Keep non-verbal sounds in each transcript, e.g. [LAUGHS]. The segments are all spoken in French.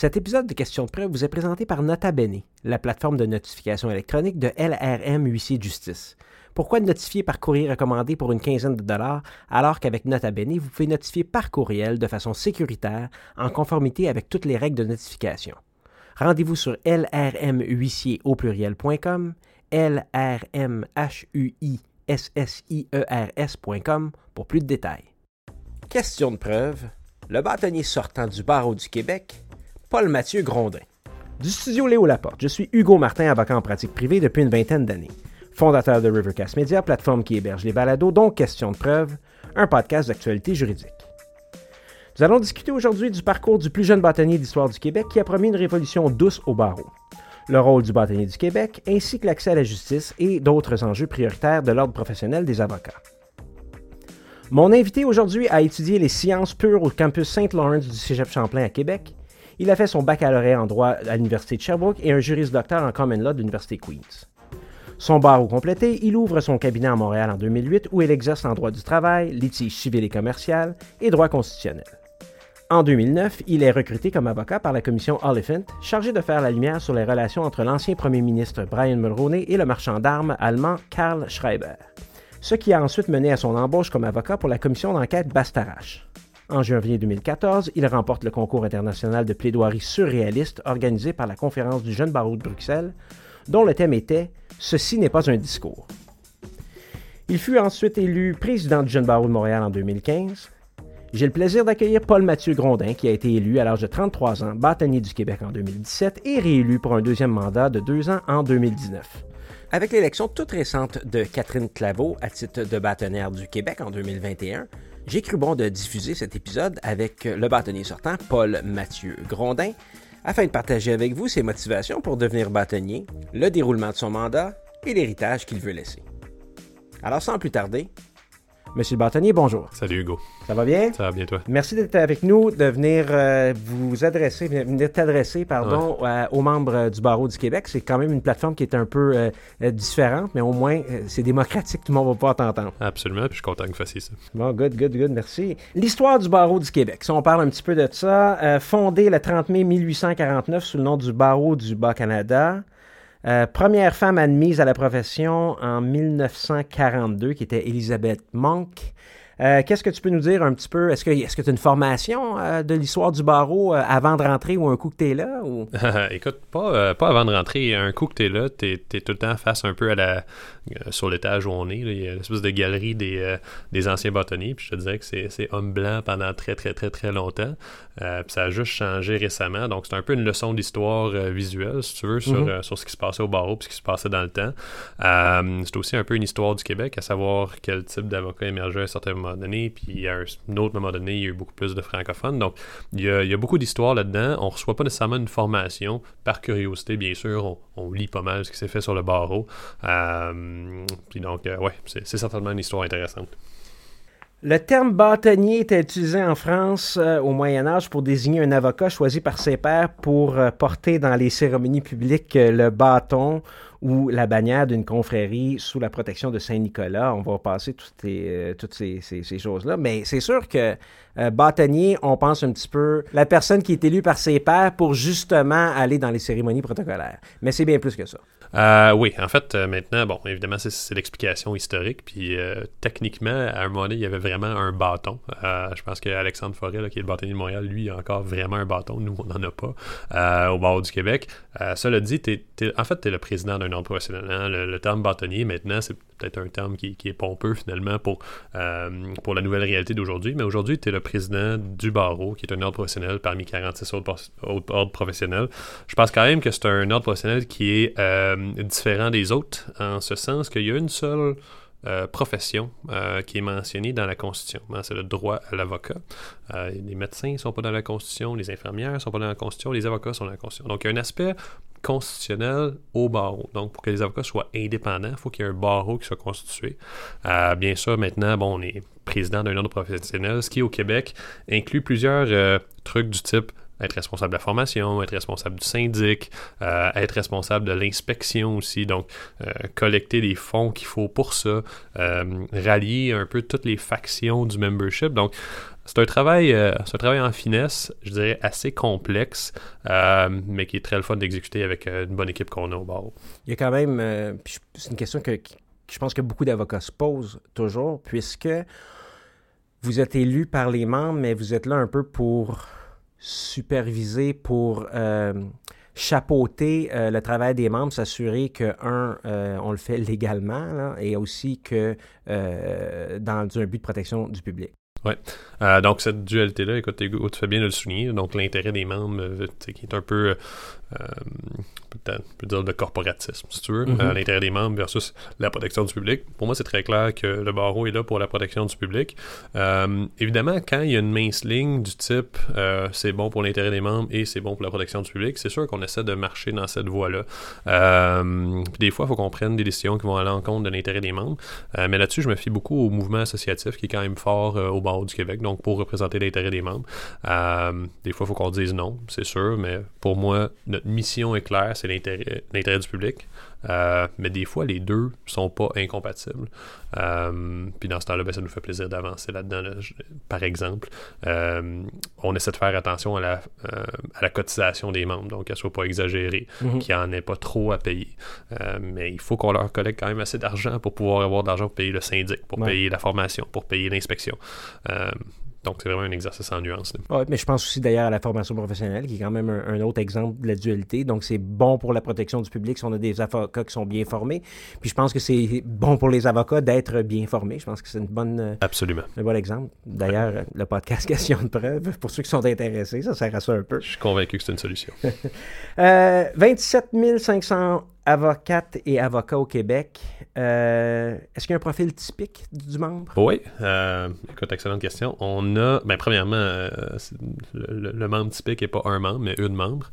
Cet épisode de Questions de preuve vous est présenté par Nota Bene, la plateforme de notification électronique de LRM Huissier de Justice. Pourquoi notifier par courrier recommandé pour une quinzaine de dollars alors qu'avec Nota Bene, vous pouvez notifier par courriel de façon sécuritaire en conformité avec toutes les règles de notification? Rendez-vous sur lrmhuissier au pluriel.com, lrmhuissierscom pour plus de détails. Question de preuve. Le bâtonnier sortant du barreau du Québec, Paul Mathieu Grondin. Du studio Léo Laporte, je suis Hugo Martin, avocat en pratique privée depuis une vingtaine d'années fondateur de Rivercast Media, plateforme qui héberge les balados, dont Question de preuve, un podcast d'actualité juridique. Nous allons discuter aujourd'hui du parcours du plus jeune bâtonnier d'histoire du Québec qui a promis une révolution douce au barreau, le rôle du bâtonnier du Québec, ainsi que l'accès à la justice et d'autres enjeux prioritaires de l'ordre professionnel des avocats. Mon invité aujourd'hui a étudié les sciences pures au campus Saint-Lawrence du Cégep Champlain à Québec. Il a fait son baccalauréat en droit à l'Université de Sherbrooke et un juriste docteur en common law de l'Université Queen's. Son barreau complété, il ouvre son cabinet à Montréal en 2008 où il exerce en droit du travail, litige civil et commercial et droit constitutionnel. En 2009, il est recruté comme avocat par la commission Oliphant, chargé de faire la lumière sur les relations entre l'ancien premier ministre Brian Mulroney et le marchand d'armes allemand Karl Schreiber, ce qui a ensuite mené à son embauche comme avocat pour la commission d'enquête Bastarache. En janvier 2014, il remporte le concours international de plaidoirie surréaliste organisé par la Conférence du jeune barreau de Bruxelles, dont le thème était Ceci n'est pas un discours. Il fut ensuite élu président du Jeune Barreau de Montréal en 2015. J'ai le plaisir d'accueillir Paul Mathieu Grondin, qui a été élu à l'âge de 33 ans, bâtonnier du Québec en 2017 et réélu pour un deuxième mandat de deux ans en 2019. Avec l'élection toute récente de Catherine Claveau à titre de bâtonnière du Québec en 2021, j'ai cru bon de diffuser cet épisode avec le bâtonnier sortant, Paul Mathieu Grondin, afin de partager avec vous ses motivations pour devenir bâtonnier, le déroulement de son mandat et l'héritage qu'il veut laisser. Alors sans plus tarder, Monsieur le bâtonnier, bonjour. Salut Hugo. Ça va bien? Ça va bien toi? Merci d'être avec nous, de venir euh, vous adresser, venir t'adresser, pardon, aux membres euh, du barreau du Québec. C'est quand même une plateforme qui est un peu euh, différente, mais au moins c'est démocratique, tout le monde va pouvoir t'entendre. Absolument, puis je suis content que vous fassiez ça. Bon, good, good, good, merci. L'histoire du barreau du Québec, si on parle un petit peu de ça, fondé le 30 mai 1849 sous le nom du barreau du Bas-Canada. Euh, première femme admise à la profession en 1942, qui était Elisabeth Monk. Euh, qu'est-ce que tu peux nous dire un petit peu? Est-ce que tu as une formation euh, de l'histoire du barreau euh, avant de rentrer ou un coup que tu es là? Ou? [LAUGHS] Écoute, pas, pas avant de rentrer. Un coup que tu es là, tu es, tout le temps face un peu à la sur l'étage où on est. Il y a une espèce de galerie des, des anciens bâtonniers. Puis je te dirais que c'est homme blanc pendant très, très, très, très longtemps. puis ça a juste changé récemment. Donc c'est un peu une leçon d'histoire visuelle, si tu veux, sur, mm-hmm. sur ce qui se passait au barreau puis ce qui se passait dans le temps. c'est aussi un peu une histoire du Québec, à savoir quel type d'avocat émergeait à un certain moment donné, puis à un autre moment donné, il y a eu beaucoup plus de francophones. Donc, il y a, beaucoup d'histoires là-dedans. On ne reçoit pas nécessairement une formation. Par curiosité, bien sûr, on, lit pas mal ce qui s'est fait sur le barreau. Euh, puis donc, euh, ouais, c'est certainement une histoire intéressante. Le terme bâtonnier était utilisé en France euh, au Moyen Âge pour désigner un avocat choisi par ses pairs pour porter dans les cérémonies publiques le bâton ou la bannière d'une confrérie sous la protection de Saint-Nicolas. On va passer toutes, euh, ces, choses-là. Mais c'est sûr que euh, bâtonnier, on pense un petit peu la personne qui est élue par ses pairs pour justement aller dans les cérémonies protocolaires. Mais c'est bien plus que ça. Euh, oui, en fait, euh, maintenant, bon, évidemment, c'est l'explication historique. Puis euh, techniquement, à un moment donné, il y avait vraiment un bâton. je pense qu'Alexandre Forêt, qui est le bâtonnier de Montréal, lui, a encore vraiment un bâton. Nous, on n'en a pas au barreau du Québec. cela dit, en fait, tu es le président d'un ordre professionnel. Hein. Le, terme bâtonnier, maintenant, c'est peut-être un terme qui, est pompeux, finalement, pour, pour la nouvelle réalité d'aujourd'hui. Mais aujourd'hui, tu es le président du barreau, qui est un ordre professionnel parmi 46 autres, autres ordres professionnels. Je pense quand même que c'est un ordre professionnel qui est euh, différent des autres, en ce sens qu'il y a une seule euh, profession euh, qui est mentionnée dans la Constitution. Hein, c'est le droit à l'avocat. les médecins ne sont pas dans la Constitution, les infirmières ne sont pas dans la Constitution, les avocats sont dans la Constitution. Donc, il y a un aspect constitutionnel au barreau. Donc, pour que les avocats soient indépendants, il faut qu'il y ait un barreau qui soit constitué. bien sûr, maintenant, bon, on est président d'un ordre professionnel, ce qui, au Québec, inclut plusieurs trucs du type être responsable de la formation, être responsable du syndic, euh, être responsable de l'inspection aussi, donc euh, collecter les fonds qu'il faut pour ça, euh, rallier un peu toutes les factions du membership. Donc, c'est un travail, euh, un travail en finesse, je dirais assez complexe, mais qui est très le fun d'exécuter avec une bonne équipe qu'on a au barreau. Il y a quand même, c'est une question que, je pense que beaucoup d'avocats se posent toujours, puisque vous êtes élu par les membres, mais vous êtes là un peu pour superviser, pour chapeauter euh, le travail des membres, s'assurer que, un, euh, on le fait légalement et aussi que euh, dans un but de protection du public. Oui. donc, cette dualité-là, écoute, tu fais bien de le souligner. Donc, l'intérêt des membres, qui est un peu euh, peut-être peut dire de corporatisme, si tu veux, mhm. à l'intérêt des membres versus la protection du public. Pour moi, c'est très clair que le barreau est là pour la protection du public. Euh, évidemment, quand il y a une mince ligne du type euh, c'est bon pour l'intérêt des membres et c'est bon pour la protection du public, c'est sûr qu'on essaie de marcher dans cette voie-là. des fois, il faut qu'on prenne des décisions qui vont aller en compte de l'intérêt des membres. mais là-dessus, je me fie beaucoup au mouvement associatif qui est quand même fort au barreau du Québec, donc pour représenter l'intérêt des membres. des fois, il faut qu'on dise non, c'est sûr, mais pour moi, mission est claire, c'est l'intérêt du public. Euh, mais des fois, les deux sont pas incompatibles. Euh, puis dans ce temps-là, ben, ça nous fait plaisir d'avancer là-dedans. Par exemple, euh, on essaie de faire attention à la, à la cotisation des membres, donc qu'elle soit pas exagérée, mhm. qu'il n'y en ait pas trop à payer. mais il faut qu'on leur collecte quand même assez d'argent pour pouvoir avoir de l'argent pour payer le syndic, pour payer la formation, pour payer l'inspection. Donc, c'est vraiment un exercice en nuance. Oui, mais je pense aussi d'ailleurs à la formation professionnelle, qui est quand même un, autre exemple de la dualité. Donc, c'est bon pour la protection du public si on a des avocats qui sont bien formés. Puis, je pense que c'est bon pour les avocats d'être bien formés. Je pense que c'est une bonne. Euh, Absolument. Un bon exemple. D'ailleurs, le podcast [LAUGHS] Question de preuve, pour ceux qui sont intéressés, ça sert à ça un peu. Je suis convaincu que c'est une solution. [LAUGHS] euh, 27 500 avocates et avocats au Québec. Euh, est-ce qu'il y a un profil typique du membre? Oui. Euh, écoute, excellente question. On a, ben, premièrement, euh, le, membre typique n'est pas un membre, mais une membre.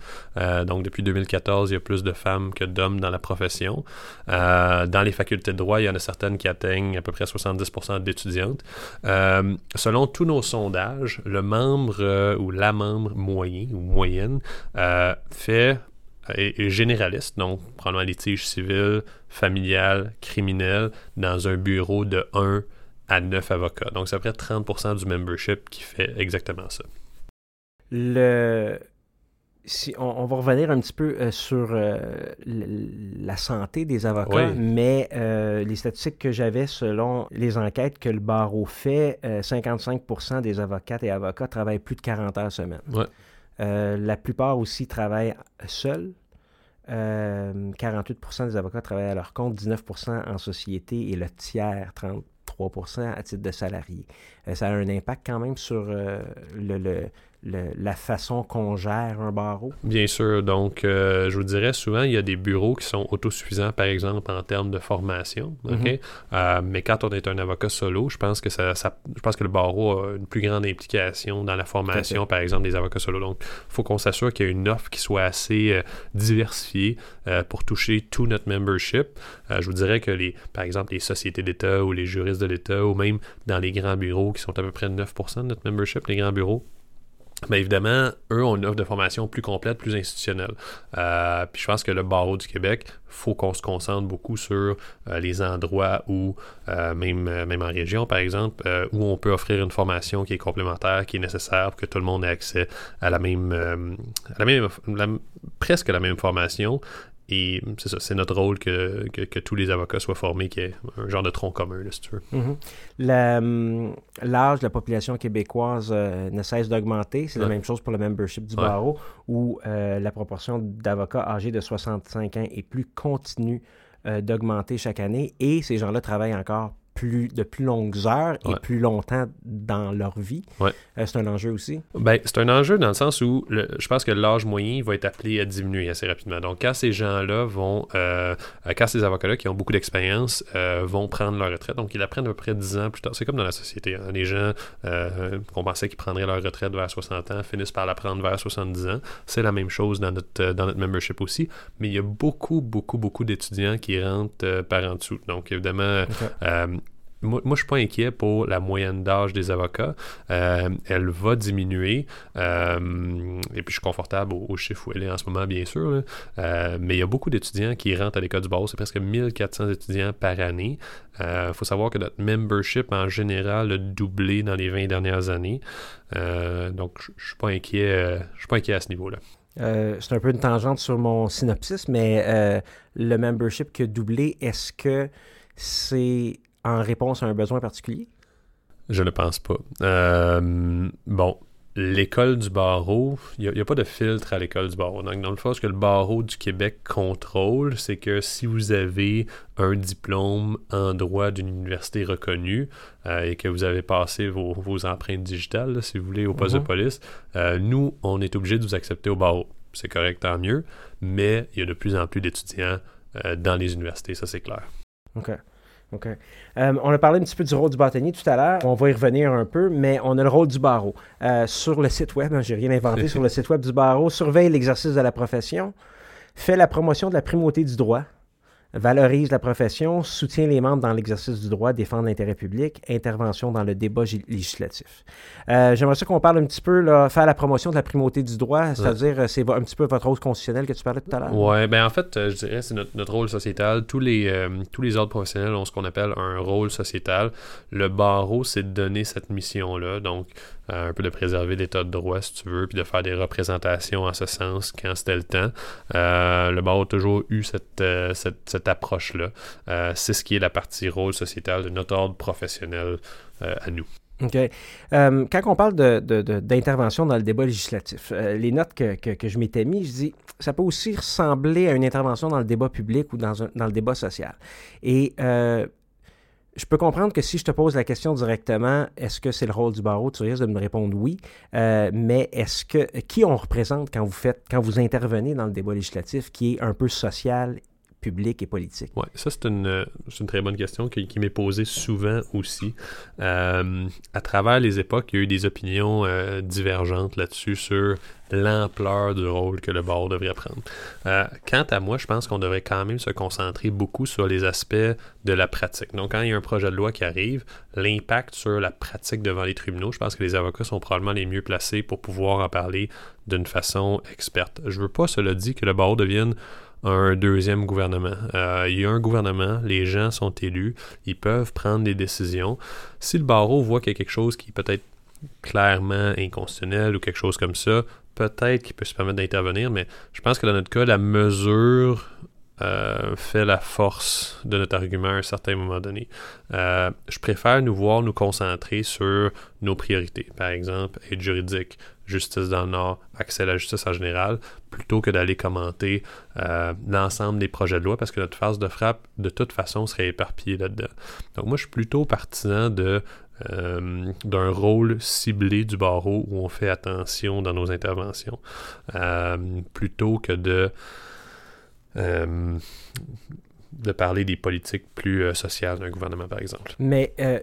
donc, depuis 2014, il y a plus de femmes que d'hommes dans la profession. dans les facultés de droit, il y en a certaines qui atteignent à peu près 70% d'étudiantes. selon tous nos sondages, le membre ou la membre moyen ou moyenne fait est, généraliste, donc probablement litige civil, familial, criminel, dans un bureau de 1 à 9 avocats. Donc, c'est à peu près 30% du membership qui fait exactement ça. Le... Si on, va revenir un petit peu euh, sur euh, la santé des avocats, mais euh, les statistiques que j'avais selon les enquêtes que le barreau fait, 55% des avocates et avocats travaillent plus de 40 heures semaine. Ouais. Euh, la plupart aussi travaillent seuls. 48% euh, des avocats travaillent à leur compte, 19% en société et le tiers, 33% à titre de salarié. Euh, ça a un impact quand même sur le, la façon qu'on gère un barreau? Bien sûr. Donc, euh, je vous dirais souvent, il y a des bureaux qui sont autosuffisants, par exemple, en termes de formation. Mhm. Euh, mais quand on est un avocat solo, je pense que ça, je pense que le barreau a une plus grande implication dans la formation, par exemple, des avocats solo. Donc, il faut qu'on s'assure qu'il y a une offre qui soit assez euh, diversifiée pour toucher tout notre membership. je vous dirais que, les, par exemple, les sociétés d'État ou les juristes de l'État, ou même dans les grands bureaux qui sont à peu près 9% de notre membership, les grands bureaux, évidemment, eux ont une offre de formation plus complète, plus institutionnelle. Euh, puis je pense que le barreau du Québec, faut qu'on se concentre beaucoup sur euh, les endroits où, euh, même, même en région par exemple, où on peut offrir une formation qui est complémentaire, qui est nécessaire pour que tout le monde ait accès à la même, à la même presque la même formation et c'est ça, c'est notre rôle que, que, tous les avocats soient formés, qu'il y ait un genre de tronc commun, là, si tu veux. Mm-hmm. Hum, l'âge de la population québécoise euh, ne cesse d'augmenter. C'est la même chose pour le membership du barreau, où euh, la proportion d'avocats âgés de 65 ans et plus continue euh, d'augmenter chaque année. Et ces gens-là travaillent encore plus, de plus longues heures et plus longtemps dans leur vie. Euh, c'est un enjeu aussi. Ben, c'est un enjeu dans le sens où je pense que l'âge moyen va être appelé à diminuer assez rapidement. Donc, quand ces gens-là vont, euh, quand ces avocats-là qui ont beaucoup d'expérience euh, vont prendre leur retraite, donc ils la prennent à peu près 10 ans plus tard. C'est comme dans la société. Hein. Les gens qu'on pensait qu'ils prendraient leur retraite vers 60 ans finissent par la prendre vers 70 ans. C'est la même chose dans notre, dans notre membership aussi. Mais il y a beaucoup, beaucoup, beaucoup d'étudiants qui rentrent par en dessous. Donc, évidemment, moi, moi, je suis pas inquiet pour la moyenne d'âge des avocats. Euh, elle va diminuer. Euh, et puis, je suis confortable au, chiffre où elle est en ce moment, bien sûr. Euh, mais il y a beaucoup d'étudiants qui rentrent à l'école du barreau. C'est presque 1400 étudiants par année. Il faut savoir que notre membership, en général, a doublé dans les 20 dernières années. donc, je ne suis pas inquiet. suis pas inquiet à ce niveau-là. c'est un peu une tangente sur mon synopsis, mais le membership qui a doublé, est-ce que c'est en réponse à un besoin particulier? Je ne pense pas. Euh, bon, l'école du barreau, il n'y a, pas de filtre à l'école du barreau. Donc, dans le fond, ce que le barreau du Québec contrôle, c'est que si vous avez un diplôme en droit d'une université reconnue euh, et que vous avez passé vos, empreintes digitales, si vous voulez, au poste de mhm. police, euh, nous, on est obligé de vous accepter au barreau. C'est correct, tant mieux, mais il y a de plus en plus d'étudiants dans les universités, ça c'est clair. OK. OK. Euh, on a parlé un petit peu du rôle du bâtonnier tout à l'heure. On va y revenir un peu, mais on a le rôle du barreau. Euh, sur le site web, hein, j'ai rien inventé, [LAUGHS] sur le site web du barreau, surveille l'exercice de la profession, fait la promotion de la primauté du droit, valorise la profession, soutient les membres dans l'exercice du droit, défend l'intérêt public, intervention dans le débat législatif. Euh, j'aimerais ça qu'on parle un petit peu, là, faire la promotion de la primauté du droit, c'est-à-dire euh, c'est un petit peu votre rôle constitutionnel que tu parlais tout à l'heure. Oui, ben en fait, euh, je dirais c'est notre, rôle sociétal. Tous les, tous les ordres professionnels ont ce qu'on appelle un rôle sociétal. Le barreau, c'est de donner cette mission-là. Donc, un peu de préserver l'état de droit, si tu veux, puis de faire des représentations en ce sens quand c'était le temps. le barreau a toujours eu cette, cette cette approche-là. Euh, c'est ce qui est la partie rôle sociétal de notre ordre professionnel euh, à nous. OK. Euh, quand on parle d'intervention de, dans le débat législatif, les notes que, que, je m'étais mis, je dis, ça peut aussi ressembler à une intervention dans le débat public ou dans, dans le débat social. Et je peux comprendre que si je te pose la question directement, est-ce que c'est le rôle du barreau, tu risques de me répondre oui. mais est-ce que qui on représente quand vous faites, quand vous intervenez dans le débat législatif, qui est un peu social public et politique? Oui, ça, c'est une, une, très bonne question qui, m'est posée souvent aussi. Euh, à travers les époques, il y a eu des opinions euh, divergentes là-dessus sur l'ampleur du rôle que le barreau devrait prendre. Euh, quant à moi, je pense qu'on devrait quand même se concentrer beaucoup sur les aspects de la pratique. Donc, quand il y a un projet de loi qui arrive, l'impact sur la pratique devant les tribunaux, je pense que les avocats sont probablement les mieux placés pour pouvoir en parler d'une façon experte. Je veux pas, cela dit, que le barreau devienne un deuxième gouvernement. Euh, il y a un gouvernement, les gens sont élus, ils peuvent prendre des décisions. Si le barreau voit qu'il y a quelque chose qui est peut-être clairement inconstitutionnel ou quelque chose comme ça, peut-être qu'il peut se permettre d'intervenir, mais je pense que dans notre cas, la mesure euh, fait la force de notre argument à un certain moment donné. Euh, je préfère nous voir nous concentrer sur nos priorités, par exemple, aide juridique, justice dans le Nord, accès à la justice en général, plutôt que d'aller commenter euh, l'ensemble des projets de loi, parce que notre phase de frappe, de toute façon, serait éparpillée là-dedans. Donc moi, je suis plutôt partisan de d'un rôle ciblé du barreau où on fait attention dans nos interventions, plutôt que de euh, parler des politiques plus euh, sociales d'un gouvernement, par exemple. Mais euh,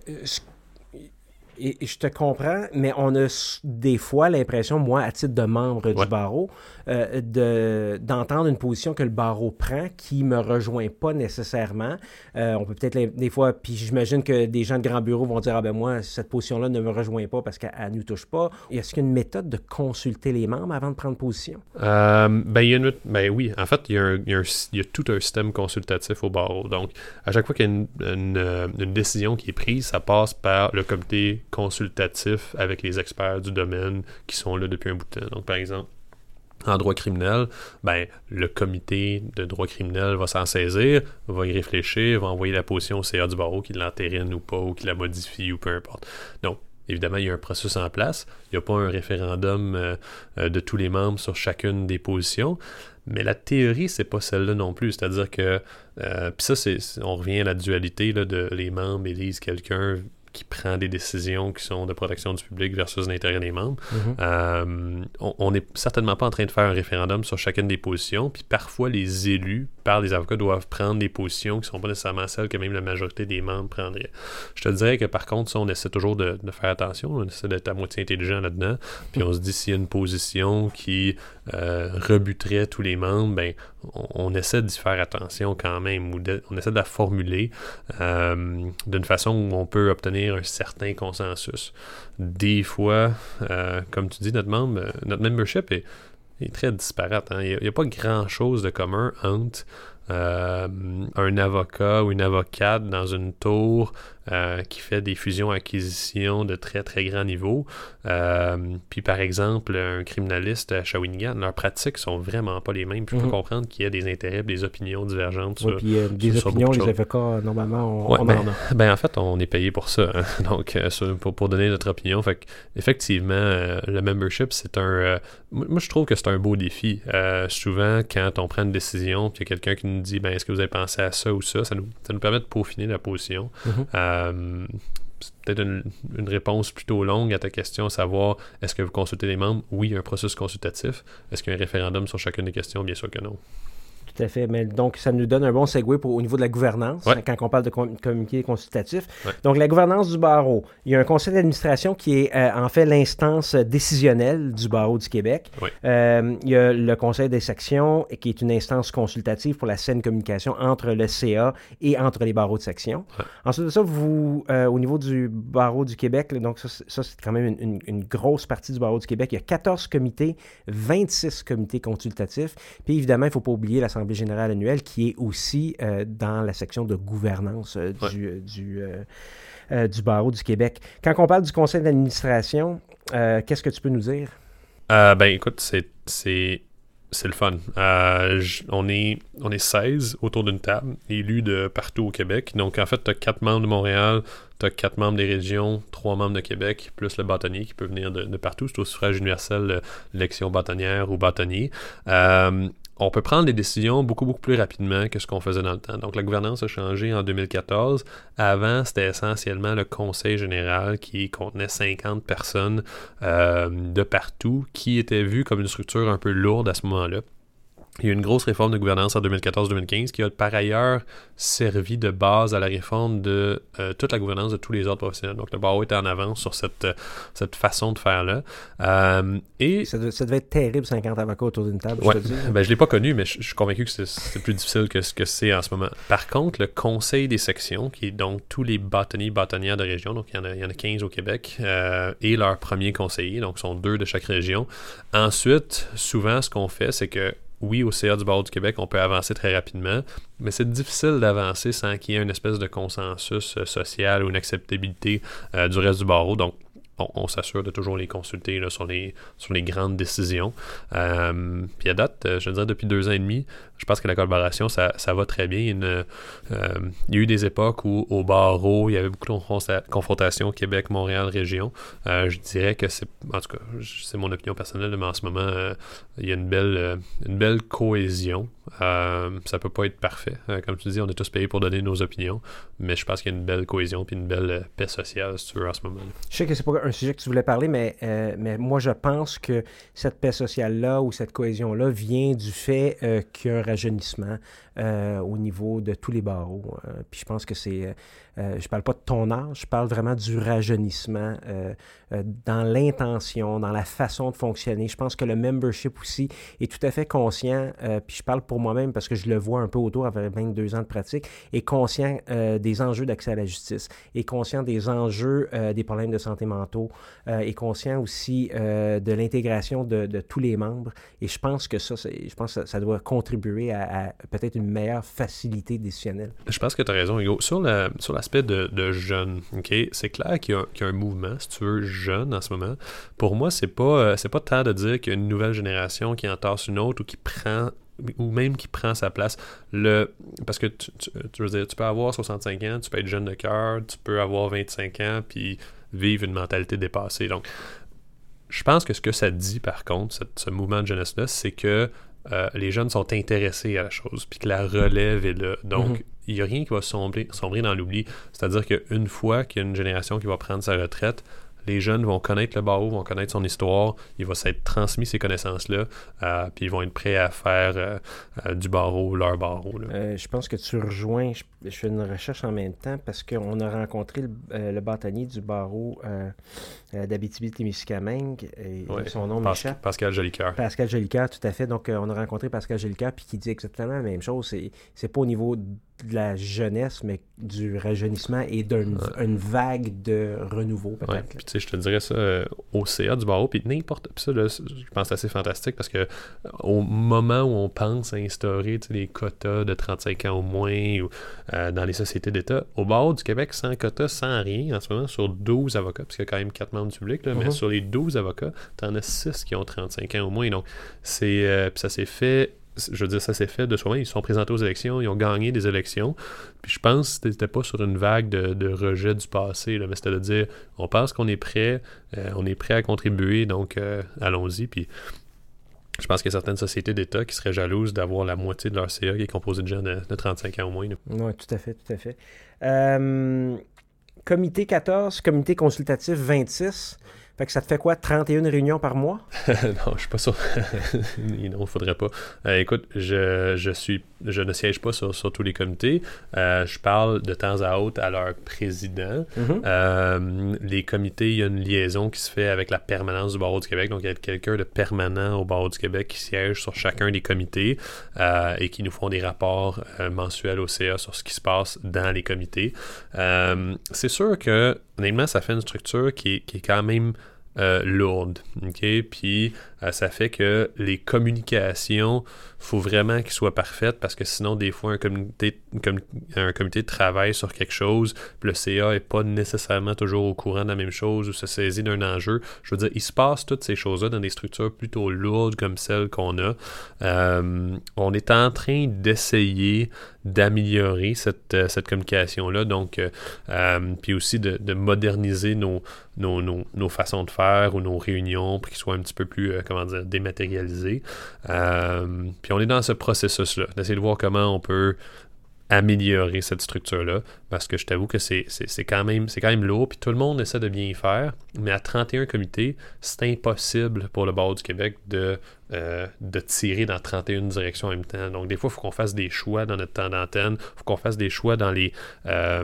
et, je te comprends, mais on a des fois l'impression, moi, à titre de membre du barreau, euh, de, d'entendre une position que le barreau prend qui me rejoint pas nécessairement. Euh, on peut peut-être des fois, puis j'imagine que des gens de grands bureaux vont dire ah ben moi cette position-là ne me rejoint pas parce qu'elle ne nous touche pas. Est-ce qu'il y a une méthode de consulter les membres avant de prendre position? Euh, Ben il y a une, ben oui, en fait il y, a il, y a tout un système consultatif au barreau. Donc à chaque fois qu'il y a une, une décision qui est prise, ça passe par le comité consultatif avec les experts du domaine qui sont là depuis un bout de temps. Donc, par exemple, en droit criminel, ben, le comité de droit criminel va s'en saisir, va y réfléchir, va envoyer la position au CA du barreau qui l'entérine ou pas, ou qui la modifie ou peu importe. Donc, évidemment, il y a un processus en place. Il n'y a pas un référendum euh, euh, de tous les membres sur chacune des positions. Mais la théorie, c'est pas celle-là non plus. C'est-à-dire que, euh, puis ça, c'est, on revient à la dualité là, de les membres élisent quelqu'un qui prend des décisions qui sont de protection du public versus l'intérêt des membres. Euh, on n'est certainement pas en train de faire un référendum sur chacune des positions, puis parfois les élus plupart des avocats doivent prendre des positions qui ne sont pas nécessairement celles que même la majorité des membres prendraient. Je te dirais que par contre, ça, on essaie toujours de, faire attention, on essaie d'être à moitié intelligent là-dedans, puis on se dit s'il y a une position qui euh, rebuterait tous les membres, ben, on, essaie d'y faire attention quand même, ou on essaie de la formuler euh, d'une façon où on peut obtenir un certain consensus. Des fois, euh, comme tu dis, notre membre, notre membership est, très disparate. Hein. Il n'y a, pas grand-chose de commun entre un avocat ou une avocate dans une tour euh, qui fait des fusions-acquisitions de très très grand niveau. Euh, puis par exemple, un criminaliste à Shawinigan, leurs pratiques sont vraiment pas les mêmes. Puis il faut mhm. comprendre qu'il y a des intérêts, des opinions divergentes. Oui, puis euh, des opinions, les avocats, normalement, on, ben, en a. Ben, en fait, on est payé pour ça. Hein. [LAUGHS] Donc, pour, pour, donner notre opinion. Fait effectivement, le membership, c'est un. moi, je trouve que c'est un beau défi. souvent, quand on prend une décision, puis il y a quelqu'un qui nous dit ben, est-ce que vous avez pensé à ça ou ça, ça nous, ça nous permet de peaufiner la position. Mhm. Euh, c'est peut-être une, réponse plutôt longue à ta question, savoir est-ce que vous consultez les membres? Oui, il y a un processus consultatif. Est-ce qu'il y a un référendum sur chacune des questions? Bien sûr que non. Tout à fait. Mais donc, ça nous donne un bon segue pour, au niveau de la gouvernance, quand on parle de communiqué consultatif. Donc, la gouvernance du barreau. Il y a un conseil d'administration qui est euh, en fait l'instance décisionnelle du barreau du Québec. Euh, il y a le conseil des sections qui est une instance consultative pour la saine communication entre le CA et entre les barreaux de section. Ensuite de ça, vous, euh, au niveau du barreau du Québec, donc ça, c'est quand même une, une, grosse partie du barreau du Québec. Il y a 14 comités, 26 comités consultatifs. Puis évidemment, il ne faut pas oublier l'Assemblée générale annuelle, qui est aussi euh, dans la section de gouvernance euh, du, euh, du, du, barreau du Québec. Quand on parle du conseil d'administration, qu'est-ce que tu peux nous dire? ben écoute, c'est c'est le fun. on, est, on est 16 autour d'une table, élus de partout au Québec. Donc, en fait, tu as 4 membres de Montréal, tu as 4 membres des régions, 3 membres de Québec, plus le bâtonnier qui peut venir de, de partout. C'est au suffrage universel, l'élection bâtonnière ou bâtonnier on peut prendre des décisions beaucoup, beaucoup plus rapidement que ce qu'on faisait dans le temps. Donc, la gouvernance a changé en 2014. Avant, c'était essentiellement le conseil général qui contenait 50 personnes euh, de partout, qui était vu comme une structure un peu lourde à ce moment-là. Il y a eu une grosse réforme de gouvernance en 2014-2015 qui a par ailleurs servi de base à la réforme de euh, toute la gouvernance de tous les autres professionnels. Donc le barreau était en avance sur cette, cette façon de faire-là. Euh, et ça, devait être terrible, 50 avocats autour d'une table, je te dis. Ben, je ne l'ai pas connu, mais je, suis convaincu que c'est plus difficile que ce que c'est en ce moment. Par contre, le conseil des sections, qui est donc tous les bâtonniers, bâtonnières de région, donc il y en a, il y en a 15 au Québec, euh, et leurs premiers conseillers, donc sont deux de chaque région. Ensuite, souvent, ce qu'on fait, c'est que oui, au CA du barreau du Québec, on peut avancer très rapidement, mais c'est difficile d'avancer sans qu'il y ait une espèce de consensus euh, social ou une acceptabilité euh, du reste du barreau. Donc, on, s'assure de toujours les consulter sur, les, sur les grandes décisions. Euh, puis à date, je veux dire, depuis deux ans et demi, je pense que la collaboration, ça, va très bien. Euh, il, y a eu des époques où, au barreau, il y avait beaucoup de confrontations Québec, Montréal, région. Euh, je dirais que c'est, en tout cas, c'est mon opinion personnelle, mais en ce moment, euh, il y a une belle, une belle cohésion. ça peut pas être parfait. comme tu dis, on est tous payés pour donner nos opinions, mais je pense qu'il y a une belle cohésion puis une belle paix sociale, si tu veux, en ce moment. Je sais que c'est pas un sujet que tu voulais parler, mais, mais moi, je pense que cette paix sociale-là ou cette cohésion-là vient du fait qu'il y a un rajeunissement euh, au niveau de tous les barreaux. Euh, puis je pense que c'est, euh, euh, je parle pas de ton âge, je parle vraiment du rajeunissement dans l'intention, dans la façon de fonctionner. Je pense que le membership aussi est tout à fait conscient, puis je parle pour moi-même parce que je le vois un peu autour avec 22 ans de pratique, est conscient des enjeux d'accès à la justice, est conscient des enjeux des problèmes de santé mentaux, est conscient aussi de l'intégration de, tous les membres. Et je pense que ça, je pense que ça doit contribuer à peut-être une meilleure facilité décisionnelle. Je pense que tu as raison, Hugo. Sur, l'aspect de, jeune, c'est clair qu'il y, a un mouvement, si tu veux, jeune en ce moment. Pour moi, c'est pas, euh, pas tant de dire qu'il y a une nouvelle génération qui entasse une autre ou qui prend ou même qui prend sa place. Le, parce que tu, tu, dire, tu peux avoir 65 ans, tu peux être jeune de cœur, tu peux avoir 25 ans, puis vivre une mentalité dépassée. Donc, je pense que ce que ça dit, par contre, ce mouvement de jeunesse-là, c'est que euh, les jeunes sont intéressés à la chose, puis que la relève est là. Donc, mhm. il n'y a rien qui va sombrer, sombrer dans l'oubli. C'est-à-dire qu'une fois qu'il y a une génération qui va prendre sa retraite, les jeunes vont connaître le barreau, vont connaître son histoire, il va s'être transmis ces connaissances-là, euh, puis ils vont être prêts à faire euh, euh, du barreau leur barreau. je pense que tu rejoins, je, fais une recherche en même temps parce qu'on a rencontré le, bâtonnier du barreau d'Abitibi-Témiscamingue, et son nom m'échappe. Pascal Jolicoeur. Pascal Jolicoeur, tout à fait. Donc, on a rencontré Pascal Jolicoeur, puis qui dit exactement la même chose. C'est pas au niveau de la jeunesse, mais du rajeunissement et d'une vague de renouveau, peut-être. tu sais, je te dirais ça euh, au CA du barreau, puis n'importe. Puis ça, je pense assez fantastique parce que euh, au moment où on pense à instaurer les quotas de 35 ans au moins ou euh, dans les sociétés d'État, au barreau du Québec, sans quotas, sans rien, en ce moment, sur 12 avocats, parce qu'il y a quand même 4 membres du public, mais mhm. sur les 12 avocats, tu en as 6 qui ont 35 ans au moins. Donc, c'est, ça s'est fait je veux dire, ça s'est fait de soi Ils sont présentés aux élections, ils ont gagné des élections. Puis je pense que c'était pas sur une vague de, rejet du passé, mais c'était de dire on pense qu'on est prêt, euh, on est prêt à contribuer, donc euh, allons-y. Puis je pense qu'il y a certaines sociétés d'État qui seraient jalouses d'avoir la moitié de leur CA qui est composée de gens de, 35 ans au moins. Oui, tout à fait, tout à fait. Euh, comité 14, comité consultatif 26. Fait que ça te fait quoi, 31 réunions par mois? [LAUGHS] non, je suis pas sûr. [LAUGHS] non, faudrait pas. Euh, écoute, je, je, suis, je ne siège pas sur, sur tous les comités. Euh, je parle de temps à autre à leur président. Mm-hmm. Euh, les comités, il y a une liaison qui se fait avec la permanence du barreau du Québec. Donc, il y a quelqu'un de permanent au barreau du Québec qui siège sur chacun des comités et qui nous font des rapports mensuels au CA sur ce qui se passe dans les comités. C'est sûr que, honnêtement, ça fait une structure qui qui est quand même euh, lourde. OK? Puis euh, ça fait que les communications, faut vraiment qu'ils soient parfaites parce que sinon, des fois, un comité, un comité travaille sur quelque chose, le CA n'est pas nécessairement toujours au courant de la même chose ou se saisit d'un enjeu. Je veux dire, il se passe toutes ces choses-là dans des structures plutôt lourdes comme celles qu'on a. Euh, on est en train d'essayer d'améliorer cette, cette communication-là, donc, puis aussi de, de moderniser nos, nos, nos, façons de faire ou nos réunions pour qu'ils soient un petit peu plus, euh, comment dire, dématérialisés. Euh, puis on est dans ce processus-là, d'essayer de voir comment on peut améliorer cette structure-là, parce que je t'avoue que c'est, quand même, quand même lourd, puis tout le monde essaie de bien y faire, mais à 31 comités, c'est impossible pour le bord du Québec de, euh, de tirer dans 31 directions en même temps. Donc des fois, il faut qu'on fasse des choix dans notre temps d'antenne, il faut qu'on fasse des choix dans les, euh,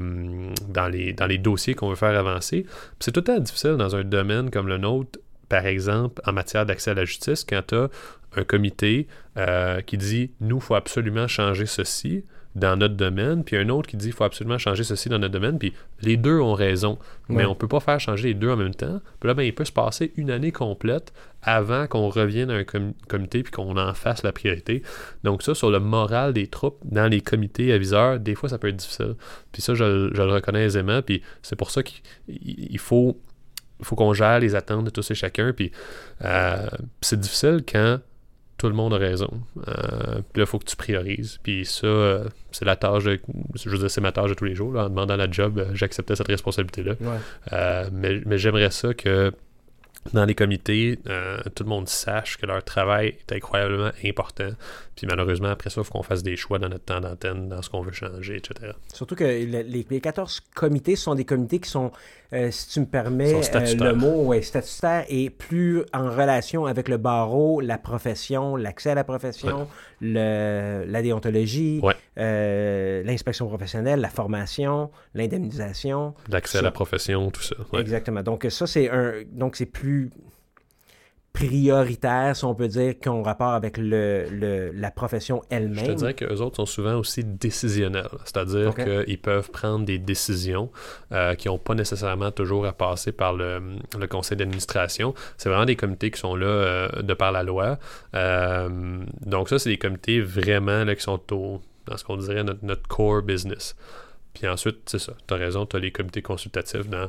dans les, dans les dossiers qu'on veut faire avancer. c'est tout à fait difficile dans un domaine comme le nôtre, par exemple, en matière d'accès à la justice, quand tu as un comité euh, qui dit, nous, il faut absolument changer ceci, dans notre domaine, puis un autre qui dit qu'il faut absolument changer ceci dans notre domaine, puis les deux ont raison, mais on peut pas faire changer les deux en même temps. Puis là, ben, il peut se passer une année complète avant qu'on revienne à un comité puis qu'on en fasse la priorité. Donc ça, sur le moral des troupes dans les comités aviseurs, des fois, ça peut être difficile. Puis ça, je, le reconnais aisément, puis c'est pour ça qu'il faut il faut qu'on gère les attentes de tous et chacun. Puis euh, c'est difficile quand tout le monde a raison. Euh, puis là, il faut que tu priorises. Puis ça, euh, c'est la tâche de, Je veux dire, c'est ma tâche de tous les jours. en demandant la job, euh, j'acceptais cette responsabilité-là. mais, mais j'aimerais ça que dans les comités, tout le monde sache que leur travail est incroyablement important. Puis malheureusement, après ça, il faut qu'on fasse des choix dans notre temps d'antenne, dans ce qu'on veut changer, etc. Surtout que les, les 14 comités sont des comités qui sont euh, si tu me permets euh, le mot, ouais, statutaire est plus en relation avec le barreau, la profession, l'accès à la profession, le, la déontologie, euh, l'inspection professionnelle, la formation, l'indemnisation. L'accès à la profession, tout ça. Exactement. Donc ça, c'est un donc c'est plus prioritaire, si on peut dire, qui ont rapport avec le, la profession elle-même. Je te dirais qu'eux autres sont souvent aussi décisionnels, c'est-à-dire qu'ils peuvent prendre des décisions euh, qui n'ont pas nécessairement toujours à passer par le, le conseil d'administration. C'est vraiment des comités qui sont là euh, de par la loi. Euh, donc ça, c'est des comités vraiment là, qui sont au, dans ce qu'on dirait notre, notre core business. Puis ensuite, c'est ça, tu as raison, tu as les comités consultatifs dans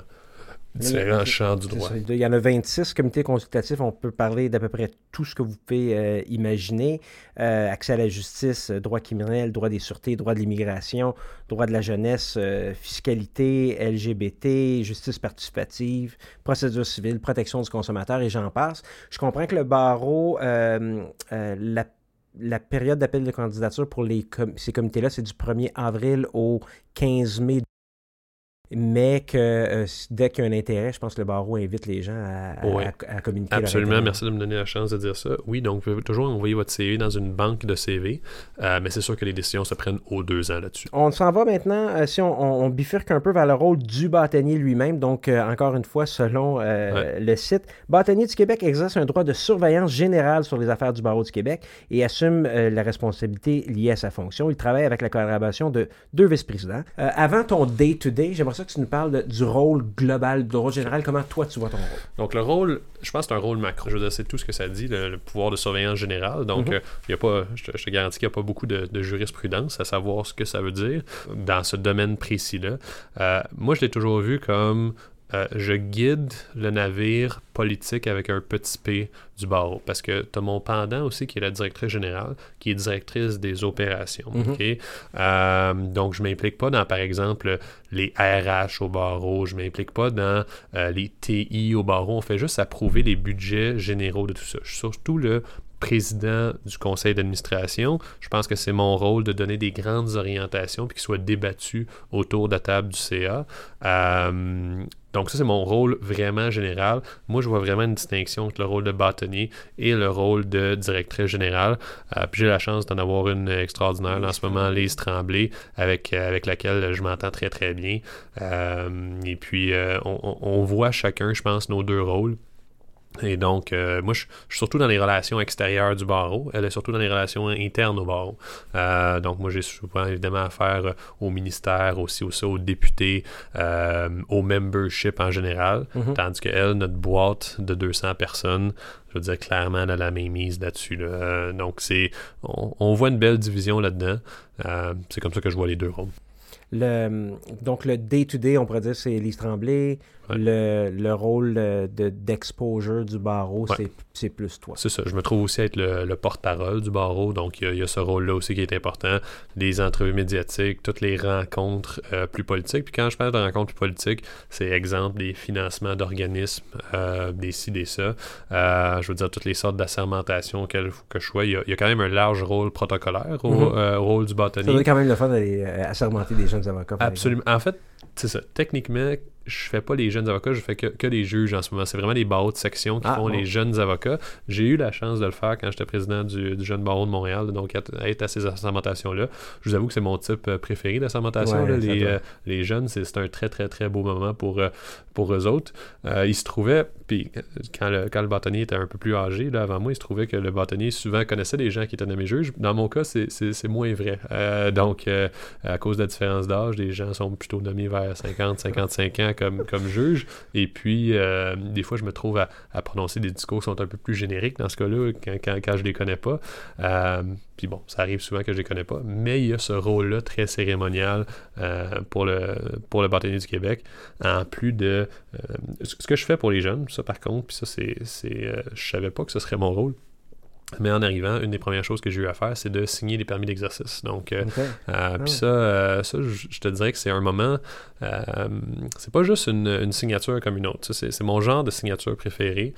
Différents champs du droit. Il y en a 26 comités consultatifs. On peut parler d'à peu près tout ce que vous pouvez euh, imaginer. Euh, accès à la justice, euh, droit criminel, droit des sûretés, droit de l'immigration, droit de la jeunesse, fiscalité, LGBT, justice participative, procédure civile, protection du consommateur et j'en passe. Je comprends que le barreau, la la période d'appel de candidature pour les ces comités-là, c'est du 1er avril au 15 mai mais que euh, dès qu'il y a un intérêt, je pense que le barreau invite les gens à, communiquer. Absolument, merci de me donner la chance de dire ça. Oui, donc vous pouvez toujours envoyer votre CV dans une banque de CV, euh, mais c'est sûr que les décisions se prennent aux deux ans là-dessus. On s'en va maintenant, euh, si on, bifurque un peu vers le rôle du bâtonnier lui-même, donc encore une fois, selon le site, bâtonnier du Québec exerce un droit de surveillance générale sur les affaires du barreau du Québec et assume la responsabilité liée à sa fonction. Il travaille avec la collaboration de deux vice-présidents. avant ton day-to-day, j'aimerais que tu nous parles du rôle global, du rôle général. Comment toi, tu vois ton rôle? Donc, le rôle, je pense que c'est un rôle macro. Je veux dire, c'est tout ce que ça dit, le, pouvoir de surveillance générale. Donc, il mhm. euh, y a pas, je, te garantis qu'il n'y a pas beaucoup de, jurisprudence à savoir ce que ça veut dire dans ce domaine précis-là. Euh, moi, je l'ai toujours vu comme euh, je guide le navire politique avec un petit p du barreau. Parce que tu as mon pendant aussi, qui est la directrice générale, qui est directrice des opérations. Mhm. Euh, donc, je ne m'implique pas dans, par exemple, les RH au barreau, je ne m'implique pas dans euh, les TI au barreau. On fait juste approuver les budgets généraux de tout ça. Je suis surtout le président du conseil d'administration. Je pense que c'est mon rôle de donner des grandes orientations puis qu'ils soient débattus autour de la table du CA. Euh, donc ça, c'est mon rôle vraiment général. Moi, je vois vraiment une distinction entre le rôle de bâtonnier et le rôle de directrice générale. Euh, puis j'ai la chance d'en avoir une extraordinaire en ce moment, Lise Tremblay, avec, euh, avec laquelle je m'entends très très bien. et puis, on voit chacun, je pense, nos deux rôles. Et donc, euh, moi, je, suis surtout dans les relations extérieures du barreau. Elle est surtout dans les relations internes au barreau. Euh, donc, moi, j'ai souvent évidemment affaire euh, au ministère, aussi, aussi aux députés, au membership en général. Mhm. Tandis qu'elle, notre boîte de 200 personnes, je veux dire, clairement, elle a la même mise là-dessus. donc, c'est on, voit une belle division là-dedans. c'est comme ça que je vois les deux rôles. Le, donc, le day-to-day, on pourrait dire, c'est Lise Tremblay. Le, le, rôle d'exposure du barreau, c'est plus toi. C'est ça. Je me trouve aussi être le, porte-parole du barreau. Donc, il y, a, ce rôle-là aussi qui est important. Les entrevues médiatiques, toutes les rencontres euh, plus politiques. Puis quand je parle de rencontres plus politiques, c'est exemple des financements d'organismes, euh, des ci, des ça. Euh, je veux dire, toutes les sortes d'assermentations que, que je sois. Il y, a, quand même un large rôle protocolaire au, mm-hmm. rôle du bâtonnier. Ça doit quand même le fun d'aller assermenter des jeunes avocats. Absolument. En fait, c'est ça. Techniquement, je fais pas les jeunes avocats, je fais que, que les juges en ce moment. C'est vraiment les barreaux de section qui ah, font les jeunes avocats. J'ai eu la chance de le faire quand j'étais président du, jeune barreau de Montréal, donc être, à ces assermentations-là. Je vous avoue que c'est mon type euh, préféré d'assermentation. les, euh, les jeunes, c'est un très très très beau moment pour, euh, pour eux autres. ils se trouvaient, puis quand le, bâtonnier était un peu plus âgé, là, avant moi, il se trouvait que le bâtonnier souvent connaissait des gens qui étaient nommés juges. Dans mon cas, c'est moins vrai. donc, à cause de la différence d'âge, les gens sont plutôt nommés vers 50, 55 ans comme, comme juge. Et puis, euh, des fois, je me trouve à, prononcer des discours qui sont un peu plus génériques dans ce cas-là, quand, quand, quand, je les connais pas. Euh, puis bon, ça arrive souvent que je les connais pas. Mais il y a ce rôle-là très cérémonial euh, pour, le, pour le bâtonnier du Québec. En plus de ce que je fais pour les jeunes, ça par contre, puis ça, c'est. je savais pas que ce serait mon rôle. Mais en arrivant, une des premières choses que j'ai eu à faire, c'est de signer les permis d'exercice. Donc, euh, euh, ah puis ça, euh, ça je te dirais que c'est un moment, c'est pas juste une, signature comme une autre. C'est mon genre de signature préférée.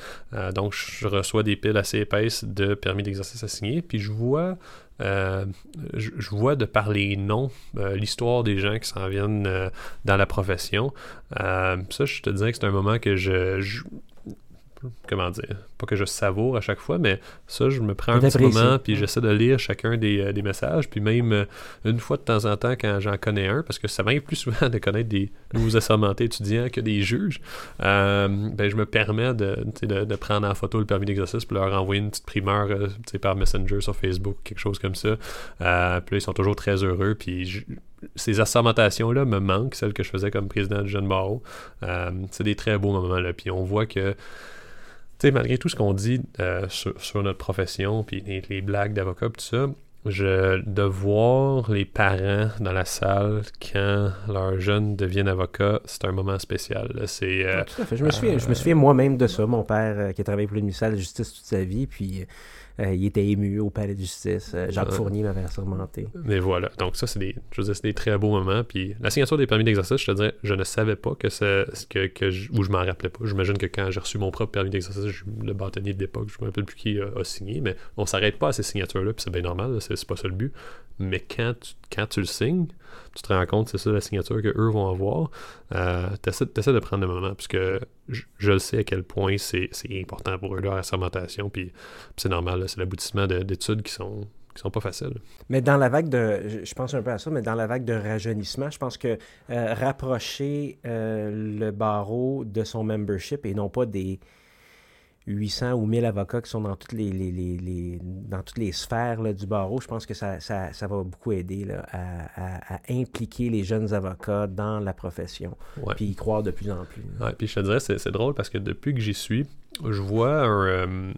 donc, je reçois des piles assez épaisses de permis d'exercice à signer, puis je vois je, vois de par les noms l'histoire des gens qui s'en viennent dans la profession. ça, je te dirais que c'est un moment que je, comment dire, pas que je savoure à chaque fois, mais ça, je me prends un petit moment, puis j'essaie de lire chacun des, euh, des, messages, puis même euh, une fois de temps en temps, quand j'en connais un, parce que ça m'arrive plus [LAUGHS] souvent de connaître des nouveaux assermentés étudiants que des juges, euh, ben, je me permets de, de, de, prendre en photo le permis d'exercice, puis leur envoyer une petite primeur par Messenger sur Facebook, quelque chose comme ça. puis là, ils sont toujours très heureux, puis ces assermentations-là me manquent, celles que je faisais comme président du Jeune Barreau. c'est des très beaux moments, là. Puis on voit que malgré tout ce qu'on dit euh, sur, notre profession, puis les, blagues d'avocat, tout ça, je, de voir les parents dans la salle quand leurs jeunes deviennent avocats, c'est un moment spécial. C'est, euh, tout à fait. Je me souviens, je me souviens moi-même de ça. Mon père, euh, qui a travaillé pour le ministère de la Justice toute sa vie, puis euh, il était ému au palais de justice. Jacques Fournier m'avait assermenté. Mais voilà. Donc, ça, c'est des, je veux dire, des très beaux moments. Puis la signature des permis d'exercice, je te dirais, je ne savais pas que c'est. Que, que je, ou je m'en rappelais pas. J'imagine que quand j'ai reçu mon propre permis d'exercice, le bâtonnier de l'époque, je ne me rappelle plus qui a, signé. Mais on s'arrête pas à ces signatures-là. Puis c'est bien normal. C'est pas ça le but. Mais quand tu, quand tu le signes, tu te rends compte, c'est ça la signature que eux vont avoir. Euh, tu essaies, de prendre le moment, puisque je, le sais à quel point c'est important pour eux, leur assermentation, puis, c'est normal, c'est l'aboutissement d'études qui sont qui sont pas faciles. Mais dans la vague de, je pense un peu à ça, mais dans la vague de rajeunissement, je pense que euh, rapprocher euh, le barreau de son membership et non pas des, 800 ou 1000 avocats qui sont dans toutes les, les, dans toutes les sphères du barreau, je pense que ça, ça, ça va beaucoup aider là, à, impliquer les jeunes avocats dans la profession, puis y croire de plus en plus. Ouais, puis je te dirais, c'est, drôle parce que depuis que j'y suis, je vois un... Euh,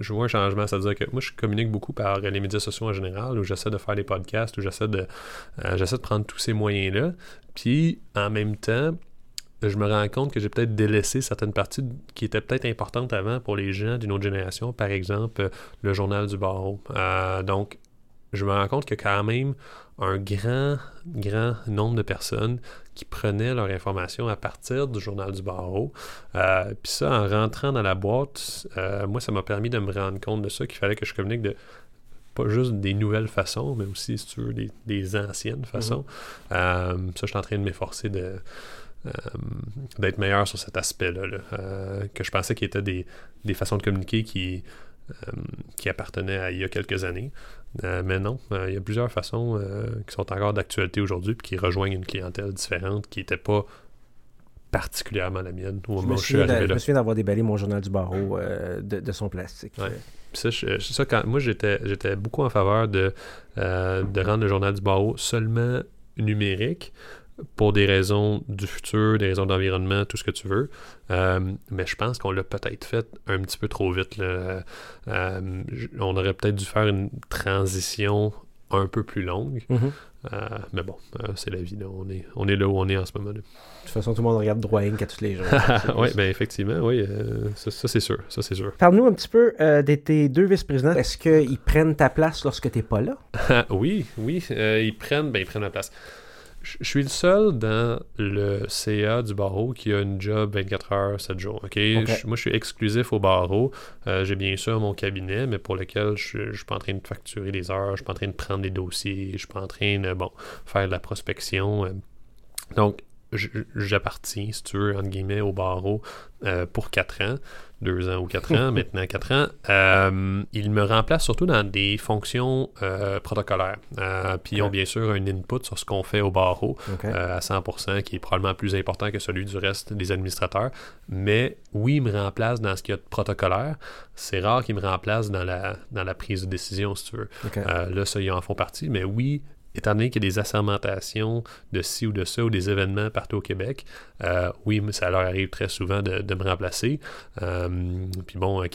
je vois un changement, c'est-à-dire que moi je communique beaucoup par les médias sociaux en général, où j'essaie de faire des podcasts, où j'essaie de, euh, j'essaie de prendre tous ces moyens-là. Puis en même temps, je me rends compte que j'ai peut-être délaissé certaines parties qui étaient peut-être importantes avant pour les gens d'une autre génération, par exemple euh, le journal du barreau. Euh, donc, je me rends compte qu'il y a quand même un grand, grand nombre de personnes qui prenaient leur information à partir du journal du barreau. Euh, Puis ça, en rentrant dans la boîte, moi, ça m'a permis de me rendre compte de ça, qu'il fallait que je communique de pas juste des nouvelles façons, mais aussi, si tu veux, des, anciennes façons. Mm-hmm. ça, je suis en train de m'efforcer de euh, d'être meilleur sur cet aspect-là, euh, que je pensais qu'il était des, des, façons de communiquer qui, euh, qui appartenaient à il y a quelques années. mais non, il y a plusieurs façons qui sont encore d'actualité aujourd'hui puis qui rejoignent une clientèle différente qui n'était pas particulièrement la mienne au moment où je suis arrivé là. Je me souviens d'avoir déballé mon journal du barreau de, son plastique. Ça, ça, quand, moi, j'étais, j'étais beaucoup en faveur de, de rendre le journal du barreau seulement numérique pour des raisons du futur, des raisons d'environnement, tout ce que tu veux. Euh, mais je pense qu'on l'a peut-être fait un petit peu trop vite. Euh, on aurait peut-être dû faire une transition un peu plus longue. Mm-hmm. Euh, mais bon, c'est la vie. On, est, on est là où on est en ce moment. -là. De toute façon, tout le monde regarde Drawing à tous les jours. [LAUGHS] oui, ben effectivement, oui. ça, c'est sûr. Ça, c'est sûr. Parle-nous un petit peu de tes deux vice-présidents. Est-ce qu'ils prennent ta place lorsque tu n'es pas là? [LAUGHS] oui, oui. ils prennent, ben, ils prennent ma place. Je suis le seul dans le CA du barreau qui a une job 24 heures, 7 jours. moi, je suis exclusif au barreau. Euh, j'ai bien sûr mon cabinet, mais pour lequel je ne suis pas en train de facturer les heures, je suis pas en train de prendre des dossiers, je suis pas en train de bon, faire de la prospection. Euh. Donc, j'appartiens, si tu veux, entre guillemets, au barreau euh, pour 4 ans deux ans ou quatre ans, [LAUGHS] maintenant quatre ans, euh, ils me remplacent surtout dans des fonctions euh, protocolaires. Euh, puis ils ont bien sûr un input sur ce qu'on fait au barreau à 100%, qui est probablement plus important que celui du reste des administrateurs. Mais oui, ils me remplacent dans ce qu'il y a de protocolaire. C'est rare qu'ils me remplacent dans la, dans la prise de décision, si tu veux. là, ça, ils en font partie. Mais oui, étant donné qu'il y a des assermentations de ci ou de ça ou des événements partout au Québec, euh, oui, ça leur arrive très souvent de, me remplacer. Euh, puis bon, euh,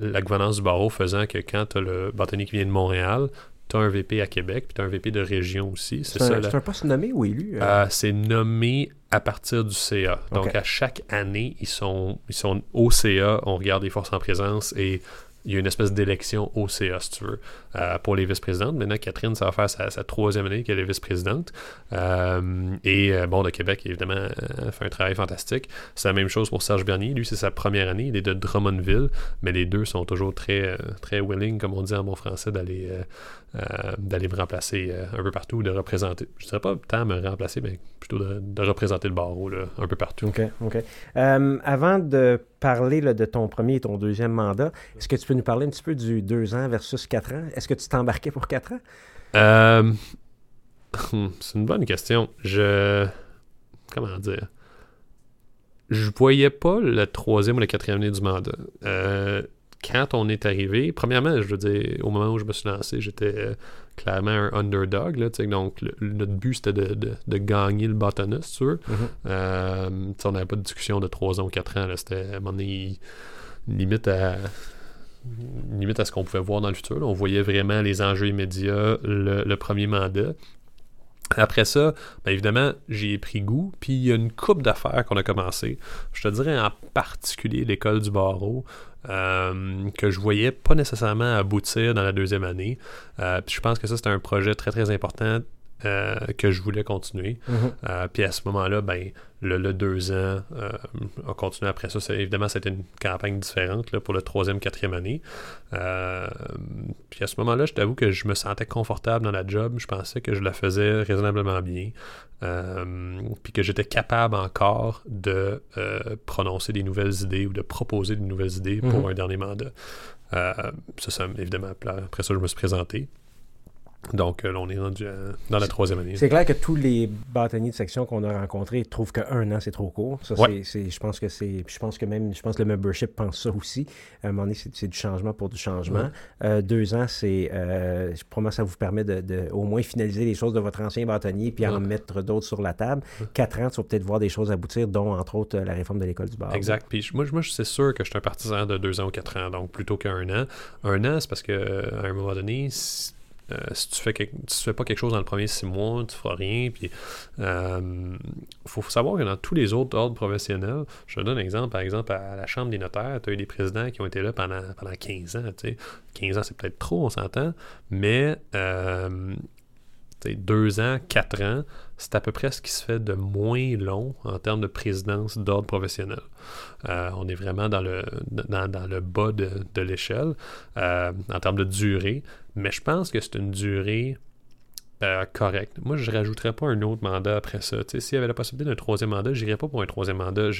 la gouvernance du barreau faisant que quand tu as le bâtonnier qui vient de Montréal, tu as un VP à Québec, puis tu as un VP de région aussi. C'est un, un, poste nommé ou élu? c'est nommé à partir du CA. Donc, à chaque année, ils sont, ils sont au CA, on regarde les forces en présence et il y a une espèce d'élection au CA, si tu veux, euh, pour les vice-présidentes. Maintenant, Catherine, ça va faire sa, troisième année qu'elle est vice-présidente. Euh, et euh, bon, de Québec, évidemment, fait un travail fantastique. C'est la même chose pour Serge Bernier. Lui, c'est sa première année. Il est de Drummondville, mais les deux sont toujours très, très willing, comme on dit en bon français, d'aller d'aller me remplacer un peu partout, de représenter. Je ne dirais pas tant me remplacer, mais plutôt de, représenter le barreau un peu partout. OK, OK. avant de parler de ton premier et ton deuxième mandat, est-ce que tu peux nous parler un petit peu du deux ans versus quatre ans? Est-ce que tu t'embarquais pour quatre ans? Euh, c'est une bonne question. Je. Comment dire? Je voyais pas le troisième ou le quatrième année du mandat. Euh, quand on est arrivé, premièrement, je veux dire, au moment où je me suis lancé, j'étais euh, clairement un underdog. Là, donc, notre but, c'était de, gagner le bâtonnet, si tu veux. Mm-hmm. on n'avait pas de discussion de trois ans ou quatre ans. C'était, à un moment donné, limite à limite à ce qu'on pouvait voir dans le futur. On voyait vraiment les enjeux immédiats, le, premier mandat. Après ça, bien évidemment, j'ai pris goût, puis il y a une coupe d'affaires qu'on a commencé. Je te dirais en particulier l'école du barreau, euh, que je voyais pas nécessairement aboutir dans la deuxième année. Euh, puis je pense que ça, c'était un projet très, très important euh, que je voulais continuer. Mhm. Euh, puis à ce moment-là, ben, le, le deux ans euh, a continué après ça. Évidemment, c'était une campagne différente là, pour le troisième, quatrième année. Puis à ce moment-là, je t'avoue que je me sentais confortable dans la job. Je pensais que je la faisais raisonnablement bien. Puis que j'étais capable encore de prononcer des nouvelles idées ou de proposer des nouvelles idées pour Mhm. un dernier mandat. Ça, ça, évidemment, après ça, je me suis présenté. Donc, euh, là, on est rendu à- dans la troisième année. C'est clair que tous les bâtonniers de section qu'on a rencontrés trouvent qu'un an, c'est trop court. Ça, Ouais. c'est, c'est- je pense que c'est. Je pense que même. Je pense que le membership pense ça aussi. À un moment donné, c'est, du changement pour du changement. Euh, deux ans, c'est. Euh, probablement, ça vous permet de, de au moins finaliser les choses de votre ancien bâtonnier puis en mettre d'autres sur la table. Quatre ans, tu vas peut-être voir des choses aboutir, dont entre autres euh, la réforme de l'école du bar. Exact. Puis moi, je- moi, c'est sûr que je suis un partisan de deux ans ou quatre ans, donc plutôt qu'un an. Un an, c'est parce que euh, à un moment donné, si, euh, si tu fais fais pas quelque chose dans le premier six mois, tu feras rien. Puis euh, faut, savoir que dans tous les autres ordres professionnels, je donne un exemple, par exemple, à la Chambre des notaires, tu as eu des présidents qui ont été là pendant, pendant 15 ans. tu sais. 15 ans, c'est peut-être trop, on s'entend, mais euh, deux ans, quatre ans, c'est à peu près ce qui se fait de moins long en termes de présidence d'ordre professionnel. Euh, on est vraiment dans le, dans, le bas de, l'échelle euh, en termes de durée, mais je pense que c'est une durée euh, correcte. Moi, je ne rajouterais pas un autre mandat après ça. S'il y avait la possibilité d'un troisième mandat, je n'irais pas pour un troisième mandat.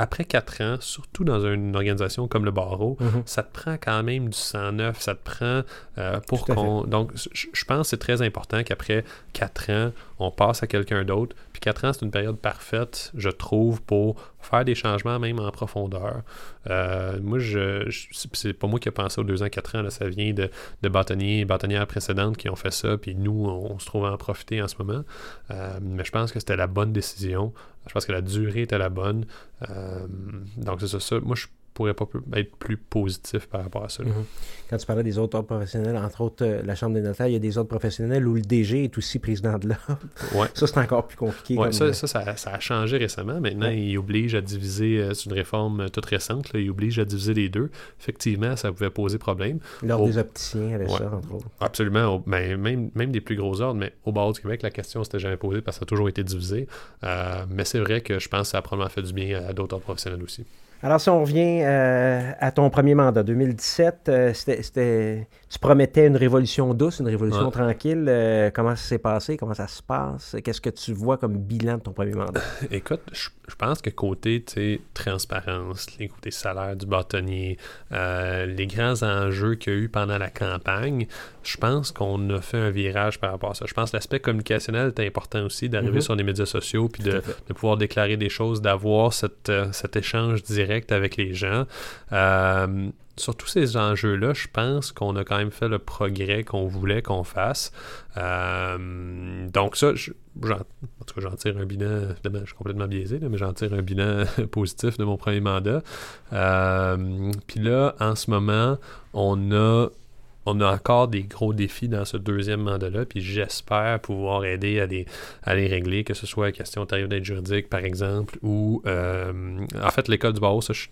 Après quatre ans, surtout dans une organisation comme le barreau, Mhm. ça te prend quand même du 109, ça te prend euh, pour qu'on... Donc, je pense que c'est très important qu'après 4 ans, on passe à quelqu'un d'autre. Puis 4 ans, c'est une période parfaite, je trouve, pour faire des changements même en profondeur. Euh, moi, je, je- c'est- pas moi qui ai pensé aux 2 ans, 4 ans, ça vient de, de bâtonniers et bâtonnières précédentes qui ont fait ça, puis nous, on, se trouve à en profiter en ce moment. Euh, mais je pense que c'était la bonne décision. Je pense que la durée était la bonne. Euh, donc, c'est ça, ça. Moi, je pourrais pas être plus positif par rapport à ça. Mhm. Quand tu parlais des autres ordres professionnels, entre autres euh, la Chambre des notaires, il y a des ordres professionnels où le DG est aussi président de l'ordre. Ouais. [LAUGHS] Ça, c'est encore plus compliqué. Ouais, ça, ça, ça, ça a changé récemment. Maintenant, Ouais. il oblige à diviser, euh, c'est une réforme euh, toute récente, là, il oblige à diviser les deux. Effectivement, ça pouvait poser problème. L'ordre Oh. des opticiens avait ça, entre autres. Absolument, au- ben, même, même des plus gros ordres, mais au barreau du Québec, la question s'était jamais posée parce que ça a toujours été divisé. Euh, mais c'est vrai que je pense que ça a probablement fait du bien à d'autres ordres professionnels aussi. Alors, si on revient euh, à ton premier mandat, 2017, euh, c'était, tu promettais une révolution douce, une révolution Ouais. tranquille. Euh, comment ça s'est passé? Comment ça se passe? Qu'est-ce que tu vois comme bilan de ton premier mandat? [LAUGHS] Écoute, je, pense que côté transparence, les côtés salaires du bâtonnier, les grands enjeux qu'il y a eu pendant la campagne, je pense qu'on a fait un virage par rapport à ça. Je pense que l'aspect communicationnel est important aussi, d'arriver Mhm. sur les médias sociaux puis de, de pouvoir déclarer des choses, d'avoir cet échange direct avec les gens. Euh, sur tous ces enjeux-là, je pense qu'on a quand même fait le progrès qu'on voulait qu'on fasse. Euh, donc ça, je- en tout cas, j'en tire un bilan, je suis complètement biaisé, là, mais j'en tire un bilan [LAUGHS] positif de mon premier mandat. Euh, Puis là, en ce moment, on a on a encore des gros défis dans ce deuxième mandat-là, puis j'espère pouvoir aider à les, régler, que ce soit la question tarif d'aide juridique, par exemple, ou euh, en fait, l'école du barreau, ça, je,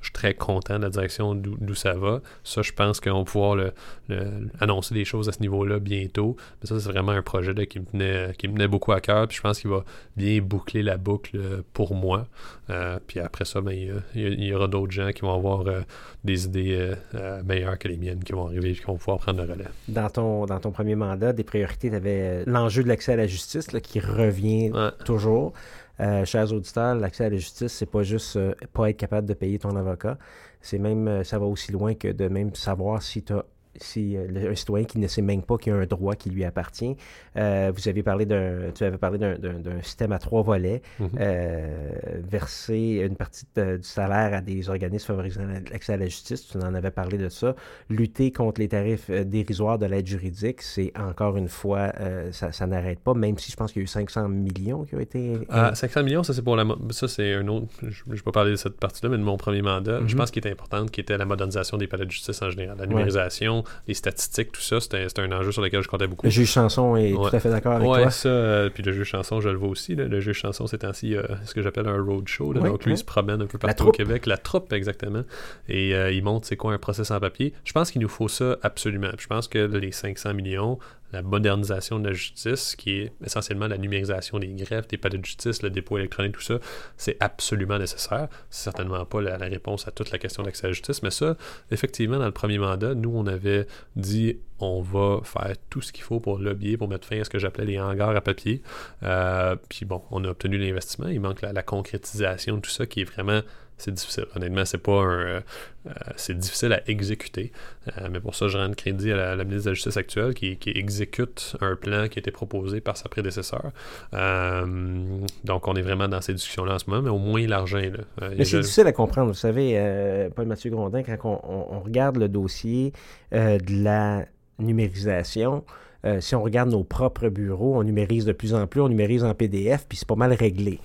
je suis très content de la direction d'où ça va. Ça, je pense qu'on va pouvoir le- le- annoncer des choses à ce niveau-là bientôt. Mais ça, c'est vraiment un projet là, qui, me tenait, qui me tenait beaucoup à cœur, puis je pense qu'il va bien boucler la boucle euh, pour moi. Euh, puis après ça, ben, il y il aura d'autres gens qui vont avoir euh, des idées euh, meilleures que les miennes qui vont arriver et qui vont pouvoir prendre le relais. Dans ton, dans ton premier mandat, des priorités, tu avais l'enjeu de l'accès à la justice là, qui revient Ouais. toujours. Euh, chers auditeurs, l'accès à la justice, c'est pas juste euh, pas être capable de payer ton avocat. C'est même, euh, ça va aussi loin que de même savoir si tu si euh, un citoyen qui ne sait même pas qu'il y a un droit qui lui appartient. Euh, vous avez parlé d'un, tu avais parlé d'un, système à trois volets, Mhm. euh, verser une partie de- du salaire à des organismes favorisant l'accès à la justice. Tu en avais parlé de ça. Lutter contre les tarifs dérisoires de l'aide juridique, c'est encore une fois, euh, ça, ça n'arrête pas, même si je pense qu'il y a eu 500 millions qui ont été. Ah, 500 millions, ça c'est pour la ça c'est un autre je ne vais pas parler de cette partie-là mais de mon premier mandat, Mhm. je pense qu'il était important qui était la modernisation des palais de justice en général, la numérisation, les statistiques, tout ça, c'était un enjeu sur lequel je comptais beaucoup. Le juge Chanson est tout à fait d'accord avec ouais, toi. ça, euh, puis le juge Chanson, je le vois aussi. Le juge Chanson, c'est ainsi ce que j'appelle un roadshow. donc lui, il se promène un peu partout au Québec. La troupe, exactement. Et il montre c'est quoi un procès sans papier. Je pense qu'il nous faut ça absolument. je pense que les 500 millions, la modernisation de la justice, qui est essentiellement la numérisation des greffes, des palais de justice, le dépôt électronique, tout ça, c'est absolument nécessaire. C'est certainement pas la, réponse à toute la question d'accès à la justice, mais ça, effectivement, dans le premier mandat, nous, on avait dit on va faire tout ce qu'il faut pour lobbyer, pour mettre fin à ce que j'appelais les hangars à papier. Euh, puis bon, on a obtenu l'investissement. Il manque la, la concrétisation de tout ça qui est vraiment c'est difficile. Honnêtement, c'est pas un. Euh, euh, c'est difficile à exécuter. Euh, mais pour ça, je rends crédit à la, ministre de la Justice actuelle qui, exécute un plan qui a été proposé par sa prédécesseur. donc, on est vraiment dans ces discussions-là en ce moment, mais au moins l'argent est là. mais c'est difficile à comprendre. Vous savez, Paul-Mathieu Grondin, quand on, regarde le dossier de la numérisation, euh, si on regarde nos propres bureaux, on numérise de plus en plus, on numérise en PDF, puis c'est pas mal réglé.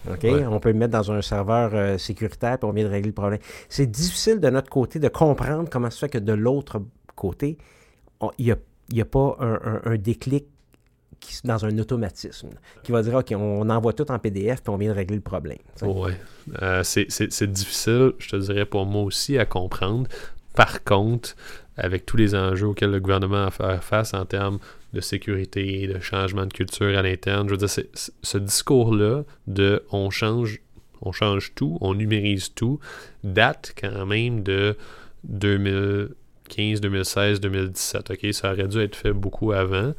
On peut le mettre dans un serveur euh, sécuritaire, puis on vient de régler le problème. C'est difficile de notre côté de comprendre comment ça fait que de l'autre côté, il n'y a, pas un, déclic qui, dans un automatisme qui va dire OK, on envoie tout en PDF, puis on vient de régler le problème. Oui. Euh, c'est difficile, je te dirais, pour moi aussi à comprendre. Par contre, avec tous les enjeux auxquels le gouvernement a fait face en termes de sécurité, de changement de culture à l'interne. Je veux dire, ce discours-là de on change, on change tout, on numérise tout, date quand même de 2015, 2016, 2017. OK, ça aurait dû être fait beaucoup avant.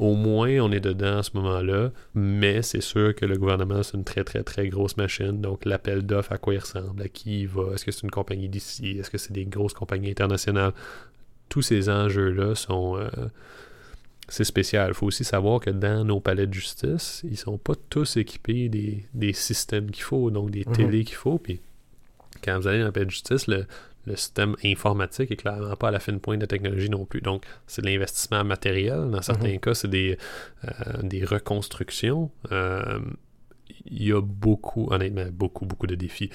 Au moins, on est dedans à ce moment-là, mais c'est sûr que le gouvernement, c'est une très, très, très grosse machine. Donc, l'appel d'offres, à quoi il ressemble, à qui il va, est-ce que c'est une compagnie d'ici, est-ce que c'est des grosses compagnies internationales? Tous ces enjeux-là sont. Euh, c'est spécial. Il faut aussi savoir que dans nos palais de justice, ils sont pas tous équipés des, systèmes qu'il faut, donc des mhm. télés qu'il faut. Puis quand vous allez dans le palais de justice, le, système informatique est clairement pas à la fine pointe de la technologie non plus. Donc, c'est de l'investissement matériel. Dans certains mhm. cas, c'est des, euh, des reconstructions. Euh, il y a beaucoup, honnêtement, beaucoup, beaucoup de défis.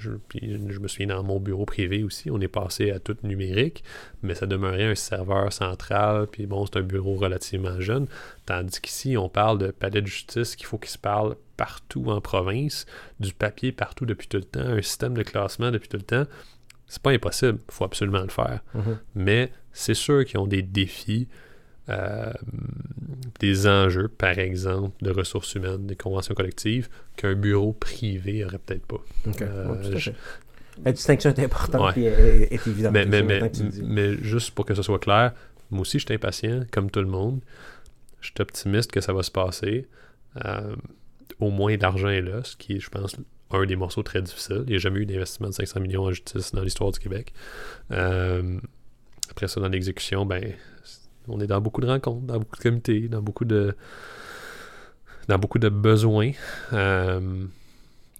Je, je, me souviens dans mon bureau privé aussi, on est passé à tout numérique, mais ça demeurait un serveur central, puis bon, c'est un bureau relativement jeune. Tandis qu'ici, on parle de palais de justice qu'il faut qu'il se parle partout en province, du papier partout depuis tout le temps, un système de classement depuis tout le temps. C'est pas impossible, il faut absolument le faire. Mm-hmm. Mais c'est sûr qu'ils ont des défis euh, des enjeux, par exemple, de ressources humaines, des conventions collectives, qu'un bureau privé aurait peut-être pas. Euh, La distinction est importante et est, évidente. Mais, mais, juste pour que ce soit clair, moi aussi, je suis impatient, comme tout le monde. Je suis optimiste que ça va se passer. Euh, au moins, l'argent est là, ce qui est, je pense, un des morceaux très difficiles. Il n'y a jamais eu d'investissement de 500 millions en justice dans l'histoire du Québec. après ça, dans l'exécution, ben, on est dans beaucoup de rencontres, dans beaucoup de comités, dans beaucoup de dans beaucoup de besoins. Euh,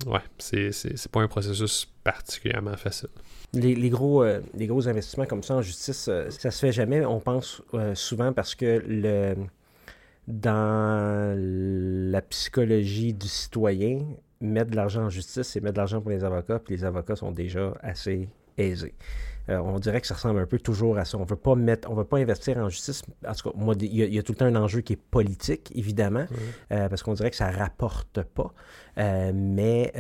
ouais, c'est, pas un processus particulièrement facile. Les, gros, euh, les gros investissements comme ça en justice, euh, ça se fait jamais. On pense souvent parce que le dans la psychologie du citoyen, mettre de l'argent en justice, c'est mettre de l'argent pour les avocats, puis les avocats sont déjà assez aisés. Euh, on dirait que ça ressemble un peu toujours à ça. On veut pas mettre, on veut pas investir en justice. En tout cas, moi, il y, a tout le temps un enjeu qui est politique, évidemment, euh, parce qu'on dirait que ça rapporte pas. Euh, mais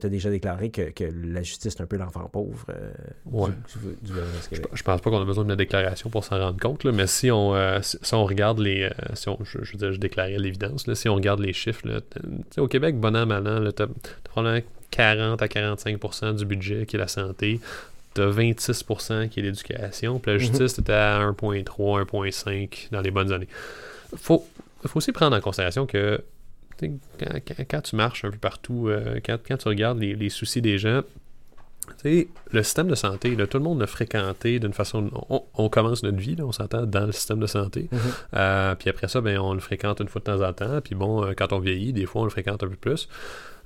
tu as déjà déclaré que, la justice est un peu l'enfant pauvre ouais. je, pense pas qu'on a besoin de déclaration pour s'en rendre compte, mais si on, si, on regarde les. si on, je, veux dire, je déclarais l'évidence, si on regarde les chiffres, là, au Québec, bon an, mal an, tu as, probablement 40 à 45% du budget qui est la santé t'as 26% qui est l'éducation, puis la mhm. justice, était à 1.3, 1.5 dans les bonnes années. Faut, faut aussi prendre en considération que quand, tu marches un peu partout, euh, quand, tu regardes les, soucis des gens, le système de santé, tout le monde l'a fréquenté d'une façon. On, commence notre vie, on s'entend dans le système de santé. Mhm. Euh, puis après ça, ben, on le fréquente une fois de temps en temps. Puis bon, euh, quand on vieillit, des fois, on le fréquente un peu plus.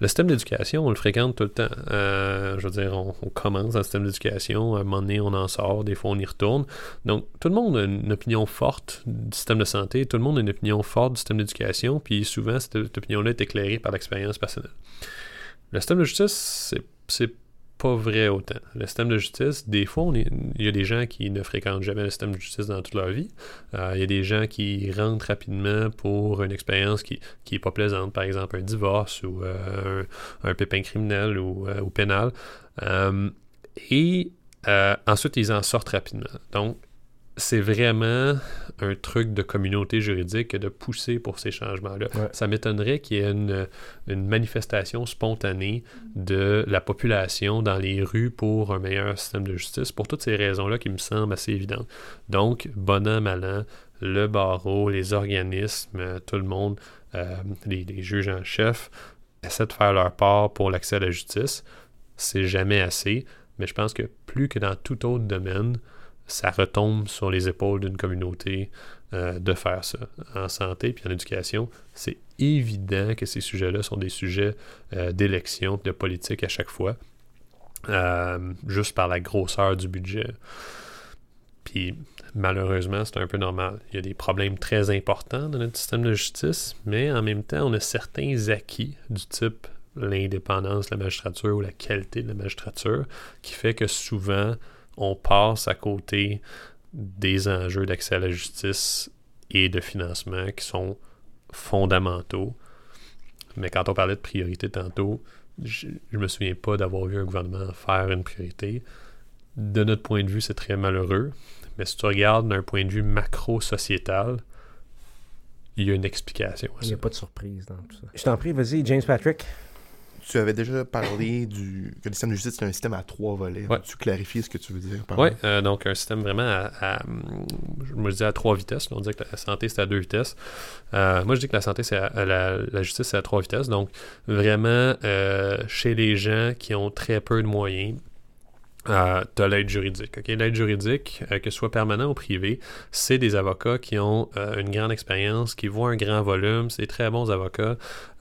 Le système d'éducation, on le fréquente tout le temps. Euh, je veux dire, on, commence dans le système d'éducation, à un moment donné, on en sort, des fois, on y retourne. Donc, tout le monde a une opinion forte du système de santé, tout le monde a une opinion forte du système d'éducation, puis souvent, cette, opinion-là est éclairée par l'expérience personnelle. Le système de justice, c'est pas vrai autant. Le système de justice, des fois, il y a des gens qui ne fréquentent jamais le système de justice dans toute leur vie. Euh, il y a des gens qui rentrent rapidement pour une expérience qui n'est pas plaisante, par exemple un divorce ou euh, un, pépin criminel ou, ou pénal. et ensuite, ils en sortent rapidement. Donc, c'est vraiment un truc de communauté juridique de pousser pour ces changements-là. Ça m'étonnerait qu'il y ait une, manifestation spontanée de la population dans les rues pour un meilleur système de justice, pour toutes ces raisons-là qui me semblent assez évidentes. Donc, bon an, mal an, le barreau, les organismes, tout le monde, euh, les, les, juges en chef, essaient de faire leur part pour l'accès à la justice. C'est jamais assez, mais je pense que plus que dans tout autre domaine, ça retombe sur les épaules d'une communauté euh, de faire ça. En santé puis en éducation, c'est évident que ces sujets-là sont des sujets euh, d'élection, de politique à chaque fois, euh, juste par la grosseur du budget. Puis malheureusement, c'est un peu normal. Il y a des problèmes très importants dans notre système de justice, mais en même temps, on a certains acquis du type l'indépendance de la magistrature ou la qualité de la magistrature qui fait que souvent on passe à côté des enjeux d'accès à la justice et de financement qui sont fondamentaux. Mais quand on parlait de priorité tantôt, je, ne me souviens pas d'avoir vu un gouvernement faire une priorité. De notre point de vue, c'est très malheureux. Mais si tu regardes d'un point de vue macro-sociétal, il y a une explication. Il n'y a pas de surprise dans tout ça. Je t'en prie, vas-y, James Patrick tu avais déjà parlé du que le système de justice c'est un système à trois volets. Tu clarifies ce que tu veux dire par Oui, euh, donc un système vraiment à, je me disais à trois vitesses. on disait que la santé c'est à deux vitesses. Euh, moi je dis que la santé c'est la, la, justice c'est à trois vitesses. Donc vraiment euh, chez les gens qui ont très peu de moyens, euh, tu as l'aide juridique. L'aide juridique, euh, que ce soit permanent ou privé, c'est des avocats qui ont euh, une grande expérience, qui voient un grand volume, c'est très bons avocats,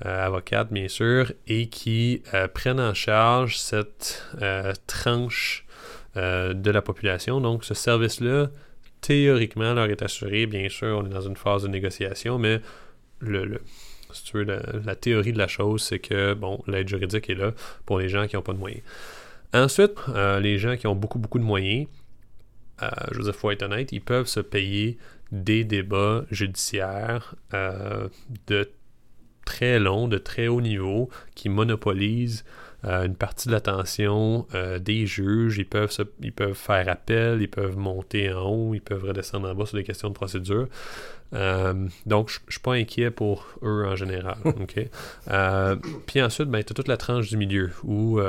euh, avocates bien sûr, et qui prennent en charge cette tranche de la population. Donc ce service-là, théoriquement, leur est assuré. Bien sûr, on est dans une phase de négociation, mais le, si tu veux, la, la, théorie de la chose, c'est que bon, l'aide juridique est là pour les gens qui n'ont pas de moyens. Ensuite, euh, les gens qui ont beaucoup, beaucoup de moyens, euh, je veux dire, faut être honnête, ils peuvent se payer des débats judiciaires euh, de très long, de très haut niveau, qui monopolisent une partie de l'attention des juges. Ils peuvent, ils peuvent faire appel, ils peuvent monter en haut, ils peuvent redescendre en bas sur des questions de procédure. donc, je ne suis pas inquiet pour eux en général. [LAUGHS] puis ensuite, ben, tu as toute la tranche du milieu où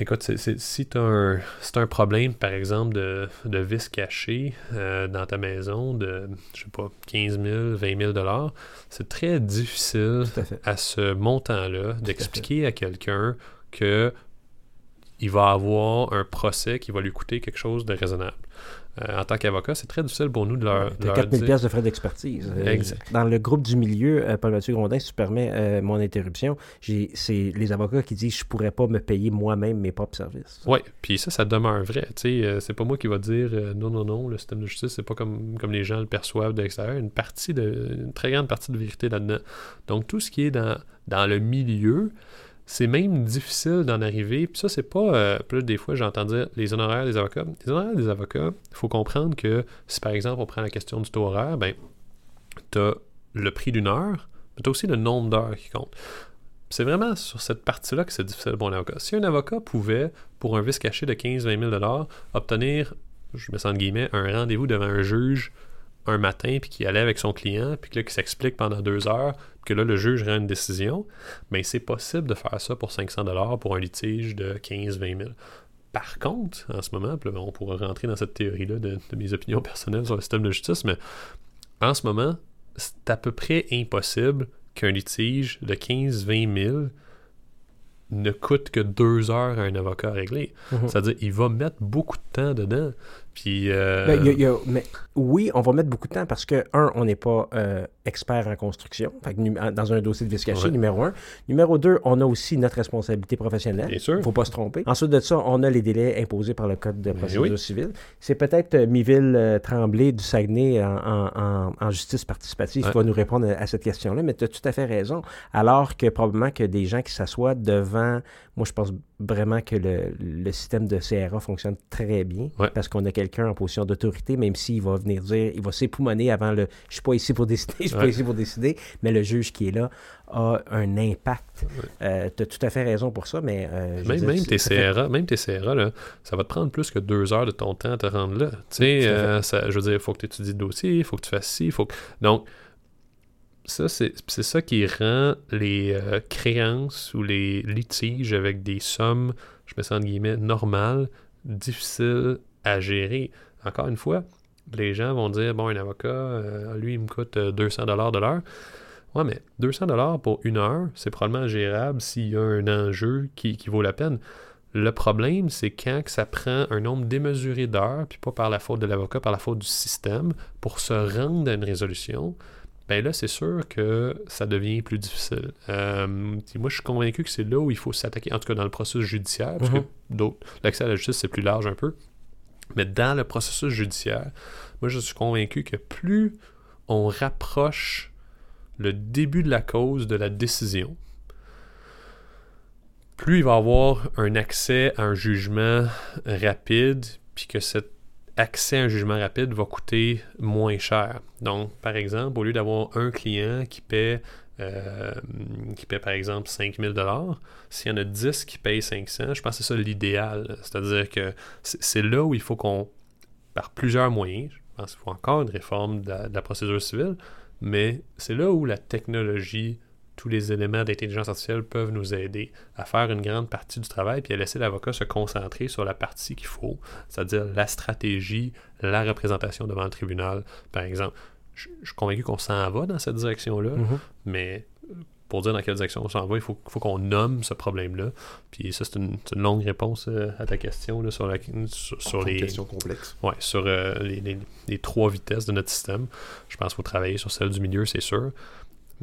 Écoute, si tu as un, un problème, par exemple, de, de vis caché euh, dans ta maison de, je sais pas, 15 000, 20 000 dollars, c'est très difficile à, ce montant-là d'expliquer à, quelqu'un que il va avoir un procès qui va lui coûter quelque chose de raisonnable. Euh, en tant qu'avocat, c'est très difficile pour nous de leur, de 4000 pièces de frais d'expertise. Euh, dans le groupe du milieu, euh, Paul-Mathieu Grondin, si tu permets mon interruption, c'est les avocats qui disent je pourrais pas me payer moi-même mes propres services. Oui, puis ça, ça demeure vrai. c'est pas moi qui va dire non, non, non, le système de justice, c'est pas comme, comme les gens le perçoivent de l'extérieur. Une partie de, une très grande partie de vérité là-dedans. Donc tout ce qui est dans, dans le milieu, c'est même difficile d'en arriver. Puis ça, c'est pas. Euh, plus des fois, j'entends dire les honoraires des avocats. Les honoraires des avocats, il faut comprendre que si par exemple on prend la question du taux horaire, ben, tu as le prix d'une heure, mais tu as aussi le nombre d'heures qui compte. C'est vraiment sur cette partie-là que c'est difficile pour un avocat. Si un avocat pouvait, pour un vice caché de 15-20 000 obtenir, je me sens guillemets, un rendez-vous devant un juge un matin, puis qui allait avec son client, puis là, qui s'explique pendant deux heures, puis que là, le juge rend une décision, mais ben, c'est possible de faire ça pour 500 dollars pour un litige de 15-20 000. Par contre, en ce moment, on pourra rentrer dans cette théorie-là de, mes opinions personnelles sur le système de justice, mais en ce moment, c'est à peu près impossible qu'un litige de 15-20 000 ne coûte que deux heures à un avocat à régler. Mhm. C'est-à-dire, il va mettre beaucoup de temps dedans. Puis. Euh, ben, mais, oui, on va mettre beaucoup de temps parce que, un, on n'est pas euh, expert en construction, dans un dossier de vis caché, numéro un. Numéro deux, on a aussi notre responsabilité professionnelle. Bien sûr. Il ne faut pas se tromper. Ensuite de ça, on a les délais imposés par le Code de ben procédure civile. C'est peut-être euh, Miville Tremblay du Saguenay en, justice participative qui va nous répondre à, cette question-là, mais tu as tout à fait raison. Alors que probablement que des gens qui s'assoient devant, moi je pense vraiment que le, système de CRA fonctionne très bien parce qu'on a quelqu'un en position d'autorité, même s'il va venir dire, il va s'époumoner avant le je suis pas ici pour [LAUGHS] décider, je suis pas ici pour décider, mais le juge qui est là a un impact. Euh, tu as tout à fait raison pour ça, mais. Euh, même, même, tes CRA, même tes CRA, là, ça va te prendre plus que deux heures de ton temps à te rendre là. Tu sais, euh, je veux dire, il faut que tu étudies le dossier, il faut que tu fasses ci, il faut que. Donc, ça, c'est ça qui rend les euh, créances ou les litiges avec des sommes, je mets ça entre guillemets, normales, difficiles à gérer. Encore une fois, les gens vont dire bon, un avocat, euh, lui, il me coûte 200 euh, dollars de l'heure. Ouais, mais 200 dollars pour une heure, c'est probablement gérable s'il y a un enjeu qui, qui vaut la peine. Le problème, c'est quand ça prend un nombre démesuré d'heures, puis pas par la faute de l'avocat, par la faute du système, pour se rendre à une résolution, ben là, c'est sûr que ça devient plus difficile. Euh, moi, je suis convaincu que c'est là où il faut s'attaquer, en tout cas dans le processus judiciaire, parce que mhm. l'accès à la justice, c'est plus large un peu. Mais dans le processus judiciaire, moi, je suis convaincu que plus on rapproche le début de la cause de la décision, plus il va y avoir un accès à un jugement rapide, puis que cette accès à un jugement rapide va coûter moins cher. Donc, par exemple, au lieu d'avoir un client qui paie, euh, qui paie par exemple 5000 s'il y en a 10 qui payent 500, je pense que c'est ça l'idéal. C'est-à-dire que c'est là où il faut qu'on, par plusieurs moyens, je pense qu'il faut encore une réforme de la procédure civile, mais c'est là où la technologie tous les éléments d'intelligence artificielle peuvent nous aider à faire une grande partie du travail puis à laisser l'avocat se concentrer sur la partie qu'il faut, c'est-à-dire la stratégie, la représentation devant le tribunal, par exemple. Je, suis convaincu qu'on s'en va dans cette direction-là, mm-hmm. mais euh, pour dire dans quelle direction on s'en va, il faut, qu'on nomme ce problème-là. Puis ça, c'est une, longue réponse euh, à ta question sur, la, sur, les questions complexes. Ouais, sur euh, les, les, trois vitesses de notre système. Je pense qu'il faut travailler sur celle du milieu, c'est sûr.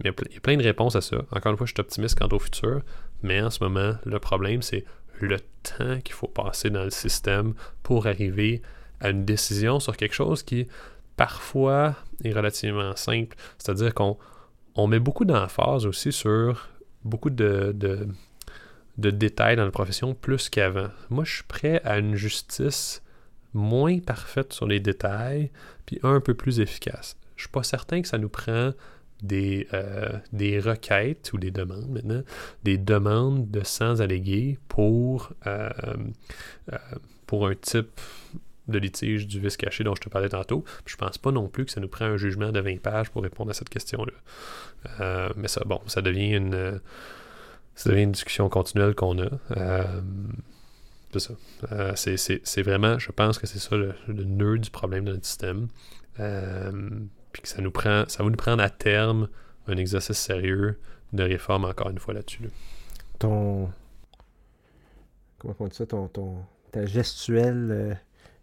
Il y, a plein de réponses à ça. Encore une fois, je suis optimiste quant au futur, mais en ce moment, le problème, c'est le temps qu'il faut passer dans le système pour arriver à une décision sur quelque chose qui, parfois, est relativement simple. C'est-à-dire qu'on on met beaucoup d'emphase aussi sur beaucoup de, de, de, détails dans la profession plus qu'avant. Moi, je suis prêt à une justice moins parfaite sur les détails, puis un peu plus efficace. Je suis pas certain que ça nous prend des, euh, des requêtes ou des demandes maintenant, des demandes de sans allégués pour, euh, euh, pour un type de litige du vice caché dont je te parlais tantôt. Je pense pas non plus que ça nous prend un jugement de 20 pages pour répondre à cette question-là. mais ça, bon, ça devient une, ça devient une discussion continuelle qu'on a. c'est ça. c'est vraiment, je pense que c'est ça le, le, nœud du problème de notre système puis que ça nous prend, ça va nous prendre à terme un exercice sérieux de réforme encore une fois là-dessus. Ton. Comment on dit ça? Ton, ton, ta gestuelle. Euh,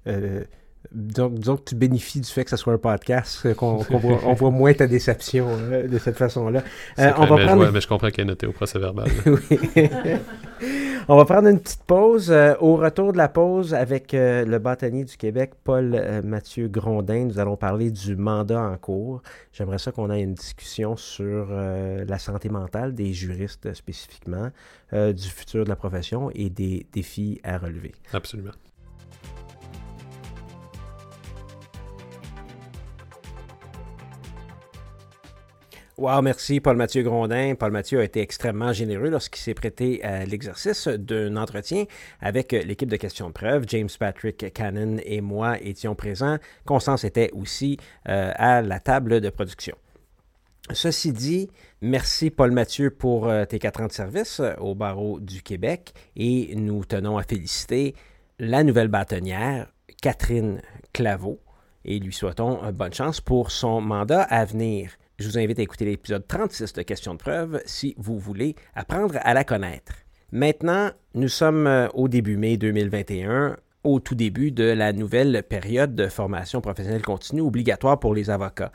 euh, donc, disons que tu bénéficies du fait que ce soit un podcast, qu'on voit, on voit moins ta déception euh, de cette façon-là. on va mais, prendre... je mais je comprends qu'elle est notée au procès verbal. [LAUGHS] oui. [LAUGHS] On va prendre une petite pause. Euh, au retour de la pause, avec euh, le bâtonnier du Québec, Paul euh, Mathieu Grondin, nous allons parler du mandat en cours. J'aimerais ça qu'on ait une discussion sur la santé mentale des juristes spécifiquement, du futur de la profession et des défis à relever. Absolument. Wow, merci Paul Mathieu Grondin. Paul Mathieu a été extrêmement généreux lorsqu'il s'est prêté à l'exercice d'un entretien avec l'équipe de questions de preuve. James Patrick Cannon et moi étions présents. Constance était aussi euh, à la table de production. Ceci dit, merci Paul Mathieu pour euh, tes quatre ans de service euh, au barreau du Québec et nous tenons à féliciter la nouvelle bâtonnière, Catherine Claveau, et lui souhaitons bonne chance pour son mandat à venir. Je vous invite à écouter l'épisode 36 de Questions de preuve si vous voulez apprendre à la connaître. Maintenant, nous sommes euh, au début mai 2021. au tout début de la nouvelle période de formation professionnelle continue obligatoire pour les avocats.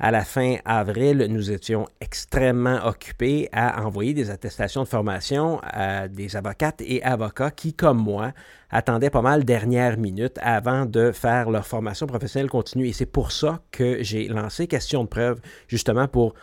À la fin avril, nous étions extrêmement occupés à envoyer des attestations de formation à des avocates et avocats qui, comme moi, attendaient pas mal dernière minute avant de faire leur formation professionnelle continue. Et c'est pour ça que j'ai lancé Question de preuve, justement pour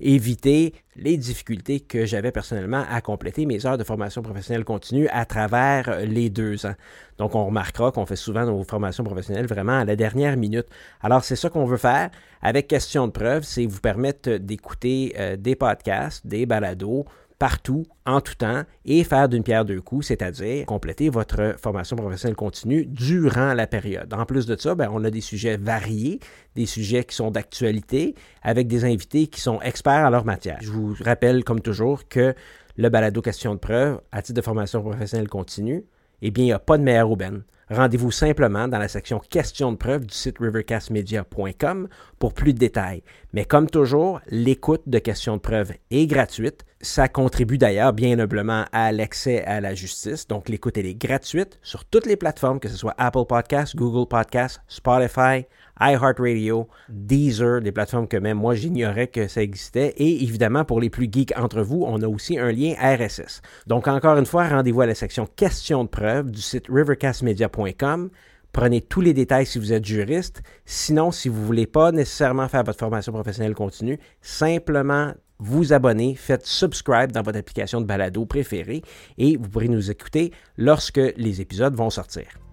éviter les difficultés que j'avais personnellement à compléter mes heures de formation professionnelle continue à travers les deux ans. Donc, on remarquera qu'on fait souvent nos formations professionnelles vraiment à la dernière minute. Alors, c'est ça qu'on veut faire avec Question de preuve, c'est vous permettre d'écouter euh, des podcasts, des balados, partout, en tout temps, et faire d'une pierre deux coups, c'est-à-dire compléter votre formation professionnelle continue durant la période. En plus de ça, ben, on a des sujets variés, des sujets qui sont d'actualité, avec des invités qui sont experts en leur matière. Je vous rappelle, comme toujours, que le balado question de preuve, à titre de formation professionnelle continue, eh bien, il n'y a pas de meilleure aubaine. Rendez-vous simplement dans la section questions de preuve du site rivercastmedia.com pour plus de détails. Mais comme toujours, l'écoute de questions de preuve est gratuite. Ça contribue d'ailleurs bien noblement à l'accès à la justice. Donc l'écoute est gratuite sur toutes les plateformes, que ce soit Apple Podcasts, Google Podcasts, Spotify, iHeartRadio, Deezer, des plateformes que même moi j'ignorais que ça existait. Et évidemment, pour les plus geeks entre vous, on a aussi un lien RSS. Donc encore une fois, rendez-vous à la section questions de preuve du site rivercastmedia.com. Prenez tous les détails si vous êtes juriste. Sinon, si vous ne voulez pas nécessairement faire votre formation professionnelle continue, simplement vous abonner, faites subscribe dans votre application de balado préférée et vous pourrez nous écouter lorsque les épisodes vont sortir.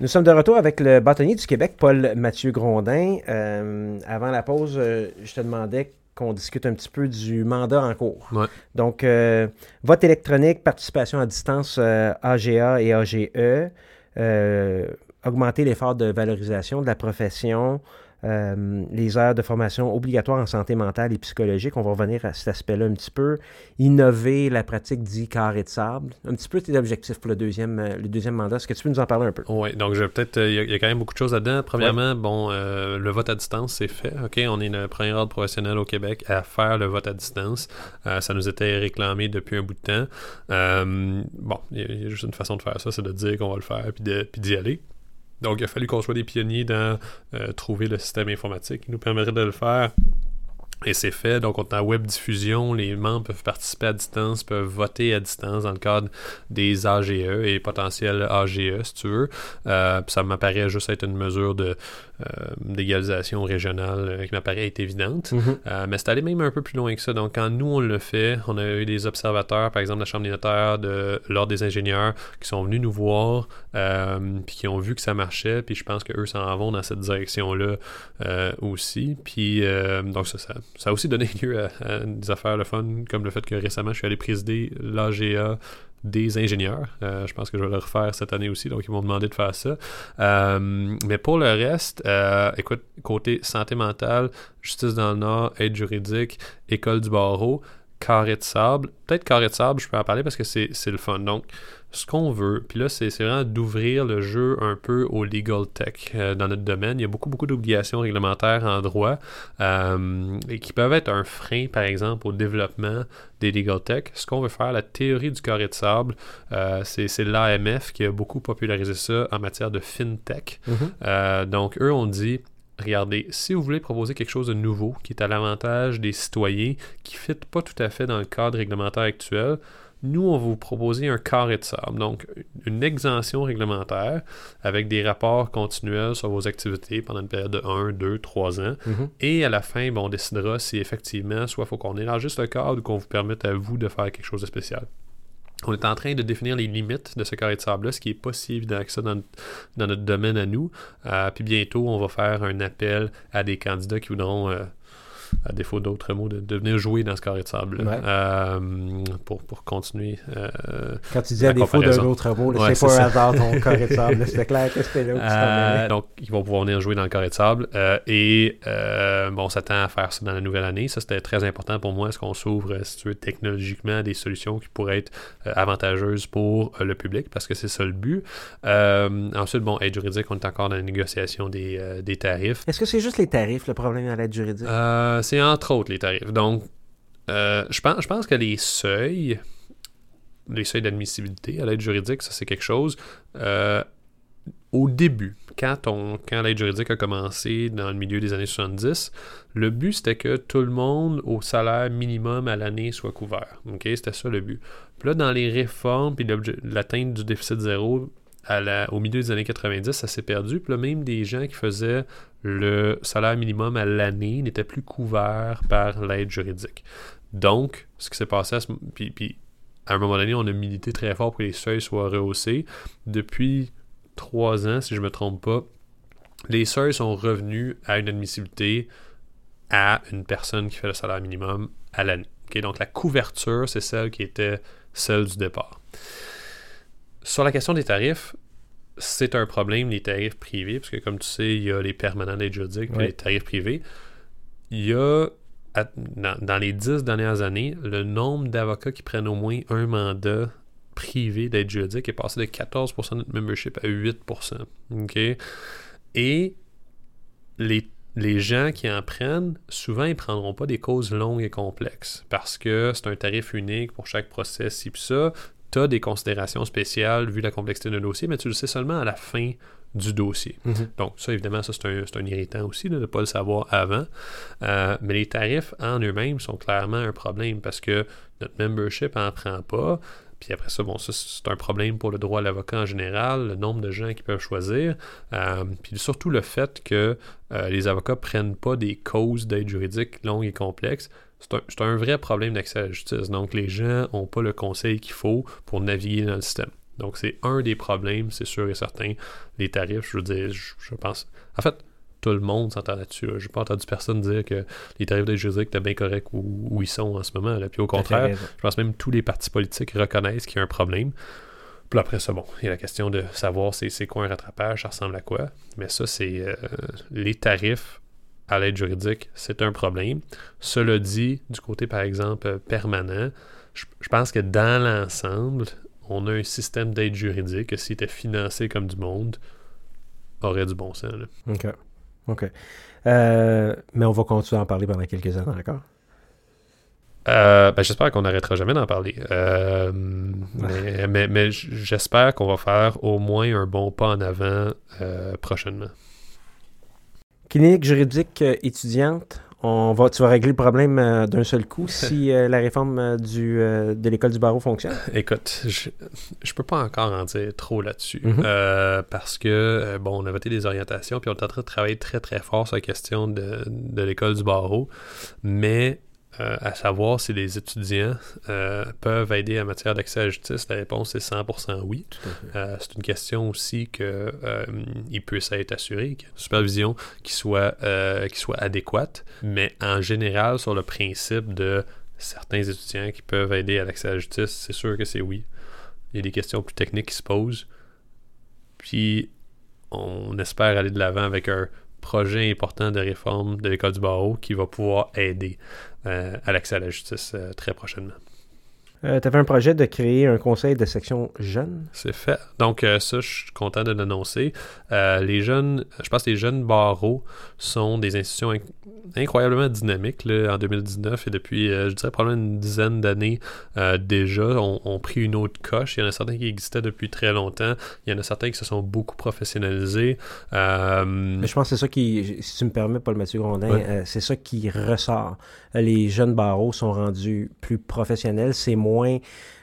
Nous sommes de retour avec le bâtonnier du Québec, Paul Mathieu Grondin. Euh, avant la pause, euh, je te demandais qu'on discute un petit peu du mandat en cours. Donc, euh, vote électronique, participation à distance AGA et AGE, augmenter l'effort de valorisation de la profession, euh, les heures de formation obligatoires en santé mentale et psychologique. On va revenir à cet aspect-là un petit peu. Innover la pratique dit carré de sable. Un petit peu tes objectifs pour le deuxième, euh, le deuxième mandat. Est-ce que tu peux nous en parler un peu? Oui, donc je peut-être. Euh, il y, a quand même beaucoup de choses là-dedans. Premièrement, bon, le vote à distance, c'est fait. OK, on est le premier ordre professionnel au Québec à faire le vote à distance. ça nous était réclamé depuis un bout de temps. bon, il y, a juste une façon de faire ça, c'est de dire qu'on va le faire puis d'y aller. Donc, il a fallu qu'on soit des pionniers dans euh, trouver le système informatique qui nous permettrait de le faire. Et c'est fait, donc on est en web diffusion, les membres peuvent participer à distance, peuvent voter à distance dans le cadre des AGE et potentiels AGE si tu veux. Euh, ça m'apparaît juste être une mesure de d'égalisation régionale euh, qui m'apparaît être évidente. Mhm. Euh, mais c'est allé même un peu plus loin que ça. Donc, quand nous, on le fait, on a eu des observateurs, par exemple, de la Chambre des notaires, de l'Ordre des ingénieurs, qui sont venus nous voir, puis qui ont vu que ça marchait, puis je pense qu'eux s'en vont dans cette direction-là aussi. Puis, donc, ça, ça, a aussi donné [LAUGHS] lieu à, à, des affaires le fun, comme le fait que récemment, je suis allé présider l'AGA des ingénieurs. Euh, je pense que je vais le refaire cette année aussi, donc ils m'ont demandé de faire ça. Euh, mais pour le reste, euh, écoute, côté santé mentale, justice dans le Nord, aide juridique, école du barreau, carré de sable. Peut-être carré de sable, je peux en parler parce que c'est le fun. Donc, ce qu'on veut, puis là, c'est vraiment d'ouvrir le jeu un peu au legal tech euh, dans notre domaine. Il y a beaucoup, beaucoup d'obligations réglementaires en droit euh, et qui peuvent être un frein, par exemple, au développement des legal tech. Ce qu'on veut faire, la théorie du carré de sable, euh, c'est l'AMF qui a beaucoup popularisé ça en matière de fintech. Mm-hmm. donc, eux, on dit regardez, si vous voulez proposer quelque chose de nouveau qui est à l'avantage des citoyens, qui ne fit pas tout à fait dans le cadre réglementaire actuel, nous, on va vous proposer un carré de sable, donc une exemption réglementaire avec des rapports continuels sur vos activités pendant une période de 1, 2, 3 ans. Mhm. Et à la fin, on décidera si effectivement, soit il faut qu'on élargisse le cadre ou qu'on vous permette à vous de faire quelque chose de spécial. On est en train de définir les limites de ce carré de sable-là, ce qui n'est pas si évident que ça dans, notre domaine à nous. Euh, puis bientôt, on va faire un appel à des candidats qui voudront euh, à défaut d'autres mots, de, venir jouer dans ce carré de sable euh, pour, pour continuer. Euh, Quand tu dis à défaut d'un autre mot, c'est pas un hasard ton [LAUGHS] carré de sable. C'était clair que c'était là où tu euh, Donc, ils vont pouvoir venir jouer dans le carré de sable. et bon, on s'attend à faire ça dans la nouvelle année. Ça, c'était très important pour moi. Est-ce qu'on s'ouvre, si tu veux, technologiquement des solutions qui pourraient être avantageuses pour le public parce que c'est ça le but. ensuite, bon, aide juridique, on est encore dans la négociation des, des tarifs. Est-ce que c'est juste les tarifs le problème à l'aide juridique? c'est entre autres les tarifs. Donc, Euh, je, pense, je pense que les seuils, les seuils d'admissibilité à l'aide juridique, ça c'est quelque chose. Euh, au début, quand, quand l'aide juridique a commencé dans le milieu des années 70, le but c'était que tout le monde au salaire minimum à l'année soit couvert. C'était ça le but. Puis là, dans les réformes, puis l'atteinte du déficit zéro au milieu des années 90, ça s'est perdu. Puis là, même des gens qui faisaient le salaire minimum à l'année n'étaient plus couverts par l'aide juridique. Donc, ce qui s'est passé à ce puis, puis à un moment donné, on a milité très fort pour que les seuils soient rehaussés. Depuis trois ans, si je ne me trompe pas, les seuils sont revenus à une admissibilité à une personne qui fait le salaire minimum à l'année. donc la couverture, c'est celle qui était celle du départ. Sur la question des tarifs, c'est un problème, les tarifs privés, parce que comme tu sais, il y a les permanents d'aide juridique et les tarifs privés. Il y a, dans, les dix dernières années, le nombre d'avocats qui prennent au moins un mandat privé d'aide juridique est passé de 14% de notre membership à 8%. OK? Et les, les gens qui en prennent, souvent, ils ne prendront pas des causes longues et complexes parce que c'est un tarif unique pour chaque procès, si ça. Tu as des considérations spéciales vu la complexité d'un dossier, mais tu le sais seulement à la fin du dossier. Mhm. Donc, ça, évidemment, ça, c'est un, irritant aussi de ne pas le savoir avant. Euh, mais les tarifs en eux-mêmes sont clairement un problème parce que notre membership n'en prend pas. Puis après ça, bon, ça, c'est un problème pour le droit à l'avocat en général, le nombre de gens qui peuvent choisir. Euh, puis surtout le fait que euh, les avocats prennent pas des causes d'aide juridique longues et complexes. C'est un, vrai problème d'accès à la justice. Donc, les gens n'ont pas le conseil qu'il faut pour naviguer dans le système. Donc, c'est un des problèmes, c'est sûr et certain. Les tarifs, je veux dire, je pense. En fait, tout le monde s'entend là-dessus. Je n'ai pas entendu personne dire que les tarifs d'aide juridique étaient bien corrects où, ils sont en ce moment. Là. Puis au contraire, je pense même que tous les partis politiques reconnaissent qu'il y a un problème. Puis après ça, bon, il y a la question de savoir c'est quoi un rattrapage, ça ressemble à quoi. Mais ça, c'est euh, les tarifs à l'aide juridique, c'est un problème. Cela dit, du côté, par exemple, permanent, je, pense que dans l'ensemble, on a un système d'aide juridique que s'il était financé comme du monde, aurait du bon sens. OK. OK. Euh, mais on va continuer à en parler pendant quelques années d'accord? Euh, ben, j'espère qu'on n'arrêtera jamais d'en parler. Euh, mais, j'espère qu'on va faire au moins un bon pas en avant prochainement. Clinique juridique étudiante, on va, tu vas régler le problème euh, d'un seul coup [LAUGHS] si euh, la réforme euh, du, de l'école du barreau fonctionne? Écoute, je, je peux pas encore en dire trop là-dessus. Mhm. parce que, bon, on a voté des orientations, puis on est en train de travailler très, très fort sur la question de, de l'école du barreau. Mais euh, à savoir si les étudiants euh, peuvent aider en matière d'accès à la justice, la réponse est 100% oui. Euh, c'est une question aussi qu'il puisse être assuré, qu'il y ait une supervision qui soit, qui soit adéquate, mais en général, sur le principe de certains étudiants qui peuvent aider à l'accès à la justice, c'est sûr que c'est oui. Il y a des questions plus techniques qui se posent. Puis, on espère aller de l'avant avec un projet important de réforme de l'école du barreau qui va pouvoir aider euh, à l'accès à la justice euh, très prochainement. Euh, tu avais un projet de créer un conseil de section jeunes? C'est fait. Donc, euh, ça, je suis content de l'annoncer. Euh, les jeunes, je pense que les jeunes barreaux sont des institutions incroyablement dynamiques en 2019 et depuis, je dirais, probablement une dizaine d'années déjà, ont pris une autre coche. Il y en a certains qui existaient depuis très longtemps. Il y en a certains qui se sont beaucoup professionnalisés. Mais je pense que c'est ça qui, si tu me permets, Paul-Mathieu Grondin, c'est ça qui ressort. Les jeunes barreaux sont rendus plus professionnels. C'est moins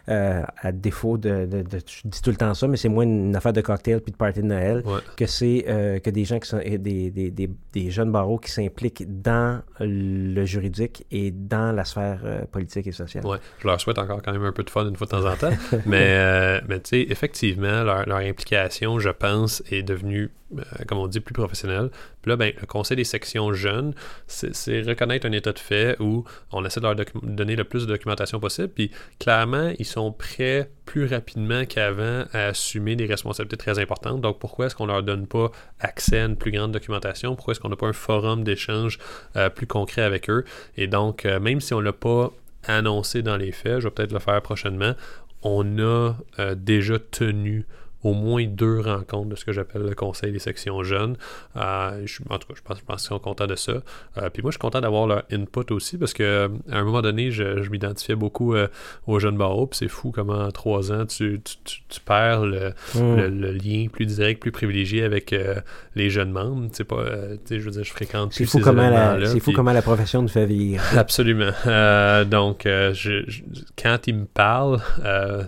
euh, à défaut de, Je dis tout le temps ça, mais c'est moins une affaire de cocktail puis de party de Noël que c'est euh, que des gens qui sont. Des, des, des, des jeunes barreaux qui s'impliquent dans le juridique et dans la sphère euh, politique et sociale. Ouais, je leur souhaite encore quand même un peu de fun une fois de temps en temps. [LAUGHS] mais mais tu sais, effectivement, leur, leur, implication, je pense, est devenue, comme on dit, plus professionnelle. Puis là, ben, le conseil des sections jeunes, c'est reconnaître un état de fait où on essaie de leur donner le plus de documentation possible. Puis clairement, ils sont prêts plus rapidement qu'avant à assumer des responsabilités très importantes. Donc, pourquoi est-ce qu'on leur donne pas accès à une plus grande documentation? Pourquoi est-ce qu'on n'a pas un forum d'échange euh, plus concret avec eux? Et donc, euh, même si on ne l'a pas annoncé dans les faits, je vais peut-être le faire prochainement, on a euh, déjà tenu au moins deux rencontres de ce que j'appelle le conseil des sections jeunes. je, en tout cas, je pense, je pense qu'ils sont contents de ça. puis moi, je suis content d'avoir leur input aussi parce que à un moment donné, je, m'identifiais beaucoup aux jeunes barreaux. Puis c'est fou comment en trois ans, tu, perds le, hmm. lien plus direct, plus privilégié avec les jeunes membres. C'est pas, je veux dire, je fréquente plus ces événements-là. C'est fou comment la profession nous fait vieillir. Absolument. donc, je, quand ils me parlent,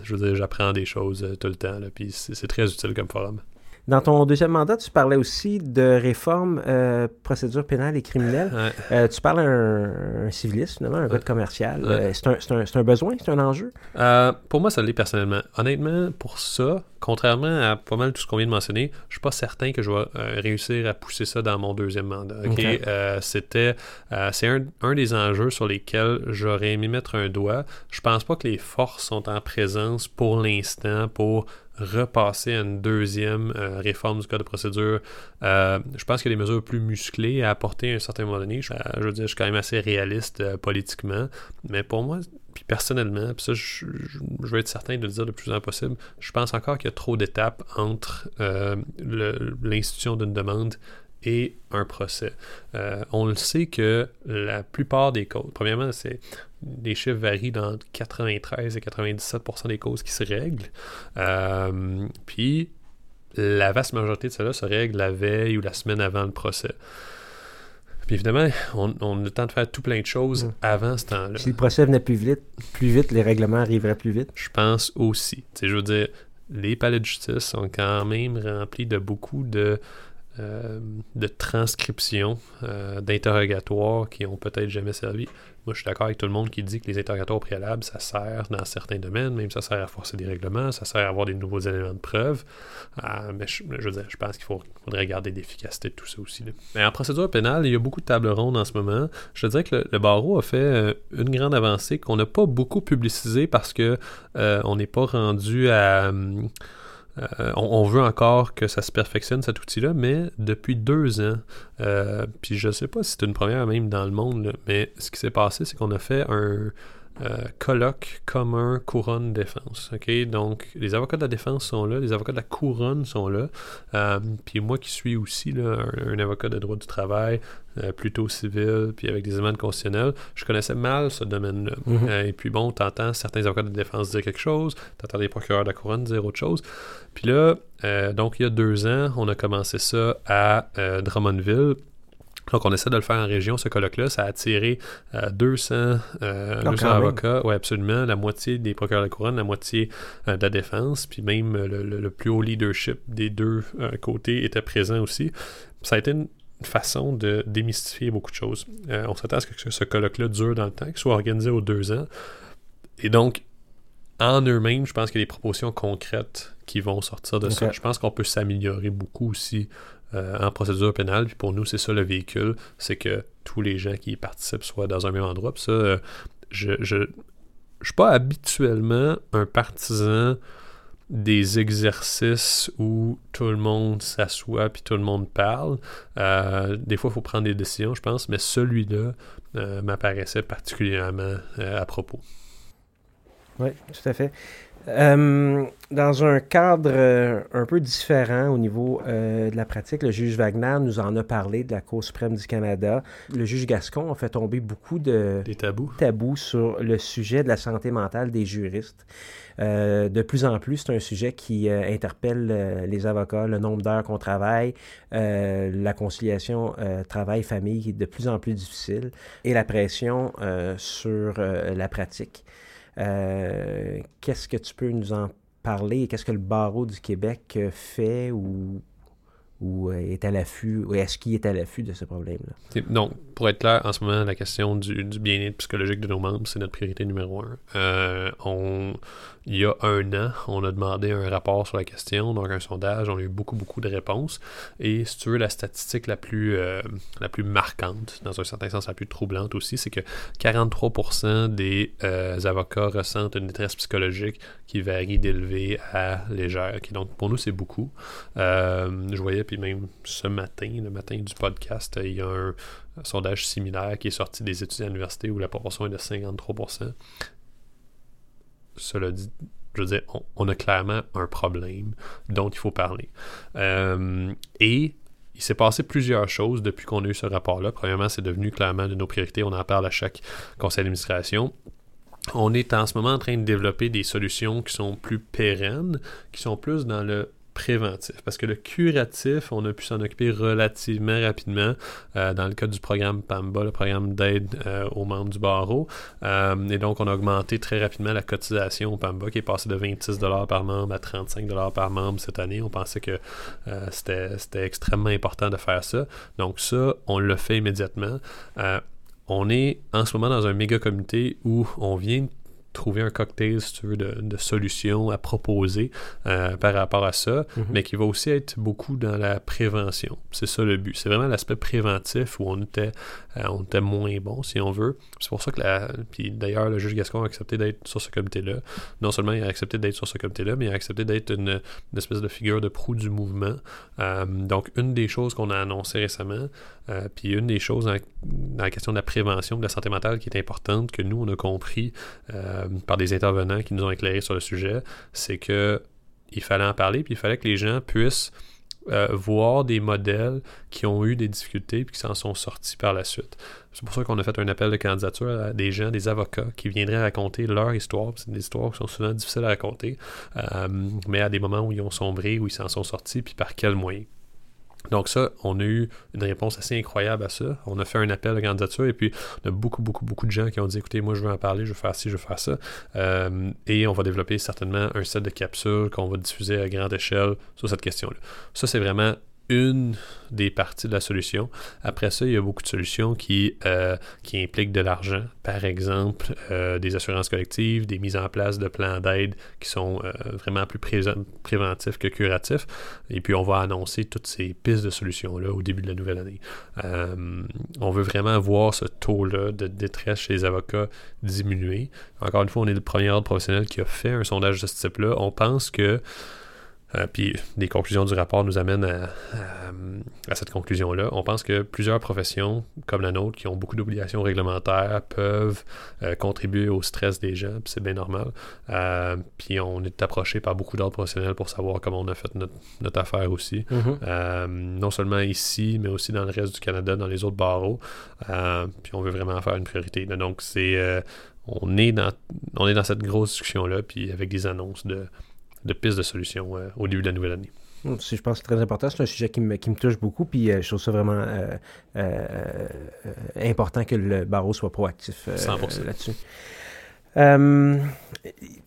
je veux dire, j'apprends des choses tout le temps. Là, puis c'est très utile comme forum. Dans ton deuxième mandat, tu parlais aussi de réforme euh, procédure pénale et criminelle. Euh, tu parles un, un civiliste, finalement, un code commercial. Euh, c'est un, un, besoin, c'est un enjeu? pour moi, ça l'est personnellement. Honnêtement, pour ça, contrairement à pas mal tout ce qu'on vient de mentionner, je suis pas certain que je vais réussir à pousser ça dans mon deuxième mandat. C'était, c'est un, un, des enjeux sur lesquels j'aurais aimé mettre un doigt. Je pense pas que les forces sont en présence pour l'instant pour repasser à une deuxième euh, réforme du code de procédure. Euh, je pense qu'il y a des mesures plus musclées à apporter à un certain moment donné. Je, euh, veux dire, je suis quand même assez réaliste politiquement. Mais pour moi, puis personnellement, puis ça, je, veux être certain de le dire le plus en possible, je pense encore qu'il y a trop d'étapes entre l'institution d'une demande et un procès. on le sait que la plupart des causes, premièrement, c'est les chiffres varient dans 93 et 97% des causes qui se règlent. Euh, puis la vaste majorité de cela se règle la veille ou la semaine avant le procès. Puis évidemment, on, a le temps de faire tout plein de choses avant ce temps-là. Si le procès venait plus vite, plus vite, les règlements arriveraient plus vite. Je pense aussi. je veux dire, les palais de justice sont quand même remplis de beaucoup de, euh, de transcriptions, euh, d'interrogatoires qui ont peut-être jamais servi. Moi, je suis d'accord avec tout le monde qui dit que les interrogatoires préalables, ça sert dans certains domaines, même ça sert à forcer des règlements, ça sert à avoir des nouveaux éléments de preuve. Euh, mais je, pense qu'il faudrait regarder l'efficacité de tout ça aussi. Mais en procédure pénale, il y a beaucoup de tables rondes en ce moment. Je dirais que le, barreau a fait une grande avancée qu'on n'a pas beaucoup publicisé parce que on n'est pas rendu à. Euh, on, veut encore que ça se perfectionne cet outil-là, mais depuis deux ans, euh, puis je ne sais pas si c'est une première même dans le monde, mais ce qui s'est passé, c'est qu'on a fait un, euh, colloque commun couronne défense. Ok, donc les avocats de la défense sont là, les avocats de la couronne sont là. Euh, puis moi qui suis aussi là, un, avocat de droit du travail, euh, plutôt civil, puis avec des éléments constitutionnels, je connaissais mal ce domaine-là. Mhm. et puis bon, t'entends certains avocats de défense dire quelque chose, t'entends des procureurs de la couronne dire autre chose. Puis là, donc il y a deux ans, on a commencé ça à Drummondville donc, on essaie de le faire en région, ce colloque-là. Ça a attiré 200, euh, euh, avocats, oui, absolument. La moitié des procureurs de la couronne, la moitié euh, de la défense, puis même le, plus haut leadership des deux côtés était présent aussi. Ça a été une façon de démystifier beaucoup de choses. on s'attend à ce que ce colloque-là dure dans le temps, qu'il soit organisé aux deux ans. Et donc, en eux-mêmes, je pense qu'il y a des propositions concrètes qui vont sortir de ça. Je pense qu'on peut s'améliorer beaucoup aussi euh, en procédure pénale. Puis pour nous, c'est ça le véhicule, c'est que tous les gens qui y participent soient dans un même endroit. Ça, euh, je, je, suis pas habituellement un partisan des exercices où tout le monde s'assoit puis tout le monde parle. Euh, des fois, il faut prendre des décisions, je pense, mais celui-là m'apparaissait particulièrement à propos. Oui, tout à fait. Euh, dans un cadre euh, un peu différent au niveau euh, de la pratique, le juge Wagner nous en a parlé de la Cour suprême du Canada. Le juge Gascon a fait tomber beaucoup de tabous. tabous sur le sujet de la santé mentale des juristes. de plus en plus, c'est un sujet qui interpelle les avocats, le nombre d'heures qu'on travaille, la conciliation travail-famille est de plus en plus difficile et la pression sur la pratique. Euh, qu'est-ce que tu peux nous en parler? Qu'est-ce que le barreau du Québec euh, fait ou, ou euh, est à l'affût, est-ce qu'il est à l'affût de ce problème-là? Donc, pour être clair, en ce moment, la question du, bien-être psychologique de nos membres, c'est notre priorité numéro un. on, il y a un an, on a demandé un rapport sur la question, donc un sondage, on a eu beaucoup, beaucoup de réponses. Et si tu veux, la statistique la plus, euh, la plus marquante, dans un certain sens la plus troublante aussi, c'est que 43% des euh, avocats ressentent une détresse psychologique qui varie d'élevé à légère. donc pour nous, c'est beaucoup. Euh, je voyais, puis même ce matin, le matin du podcast, il y a un, un sondage similaire qui est sorti des études à l'université où la proportion est de 53% cela dit, je veux dire, on, a clairement un problème dont il faut parler. Euh, et il s'est passé plusieurs choses depuis qu'on a eu ce rapport-là. Premièrement, c'est devenu clairement de nos priorités. On en parle à chaque conseil d'administration. On est en ce moment en train de développer des solutions qui sont plus pérennes, qui sont plus dans le préventif. Parce que le curatif, on a pu s'en occuper relativement rapidement euh, dans le cadre du programme PAMBA, le programme d'aide euh, aux membres du barreau. Euh, et donc, on a augmenté très rapidement la cotisation au PAMBA qui est passé de 26 par membre à 35 par membre cette année. On pensait que c'était extrêmement important de faire ça. Donc, ça, on l'a fait immédiatement on est en ce moment dans un méga comité où on vient trouver un cocktail, si tu veux, de, solutions à proposer euh, par rapport à ça, mhm. mais qui va aussi être beaucoup dans la prévention. C'est ça le but. C'est vraiment l'aspect préventif où on était, euh, on était moins bon, si on veut. C'est pour ça que la. Puis d'ailleurs, le juge Gascon a accepté d'être sur ce comité-là. Non seulement il a accepté d'être sur ce comité-là, mais il a accepté d'être une, espèce de figure de proue du mouvement. Euh, donc, une des choses qu'on a annoncé récemment, puis une des choses dans, la question de la prévention de la santé mentale qui est importante, que nous, on a compris par des intervenants qui nous ont éclairé sur le sujet, c'est que il fallait en parler, puis il fallait que les gens puissent euh, voir des modèles qui ont eu des difficultés puis qui s'en sont sortis par la suite. C'est pour ça qu'on a fait un appel de candidature à des gens, des avocats qui viendraient raconter leur histoire. C'est des histoires qui sont souvent difficiles à raconter, euh, mais à des moments où ils ont sombré, où ils s'en sont sortis, puis par quels moyens. Donc ça, on a eu une réponse assez incroyable à ça. On a fait un appel de candidature et puis on a beaucoup, beaucoup, beaucoup de gens qui ont dit, écoutez, moi je veux en parler, je veux faire ci, je veux faire ça. Euh, et on va développer certainement un set de capsules qu'on va diffuser à grande échelle sur cette question-là. Ça, c'est vraiment une des parties de la solution. Après ça, il y a beaucoup de solutions qui, euh, impliquent de l'argent. Par exemple, euh, des assurances collectives, des mises en place de plans d'aide qui sont euh, vraiment plus préventifs que curatifs. Et puis, on va annoncer toutes ces pistes de solutions-là au début de la nouvelle année. on veut vraiment voir ce taux-là de détresse chez les avocats diminuer. Encore une fois, on est le premier ordre professionnel qui a fait un sondage de ce type-là. On pense que euh, puis les conclusions du rapport nous amènent à, cette conclusion-là. On pense que plusieurs professions, comme la nôtre, qui ont beaucoup d'obligations réglementaires, peuvent euh, contribuer au stress des gens, puis c'est bien normal. Euh, puis on est approché par beaucoup d'autres professionnels pour savoir comment on a fait notre, affaire aussi. Mm-hmm. non seulement ici, mais aussi dans le reste du Canada, dans les autres barreaux. puis on veut vraiment faire une priorité. Donc c'est on est dans on est dans cette grosse discussion-là, puis avec des annonces de de pistes de solutions euh, au début de la nouvelle année. Hmm, je pense que c'est très important. C'est un sujet qui me, qui me touche beaucoup. Puis euh, je trouve ça vraiment euh, important que le barreau soit proactif là-dessus. Euh,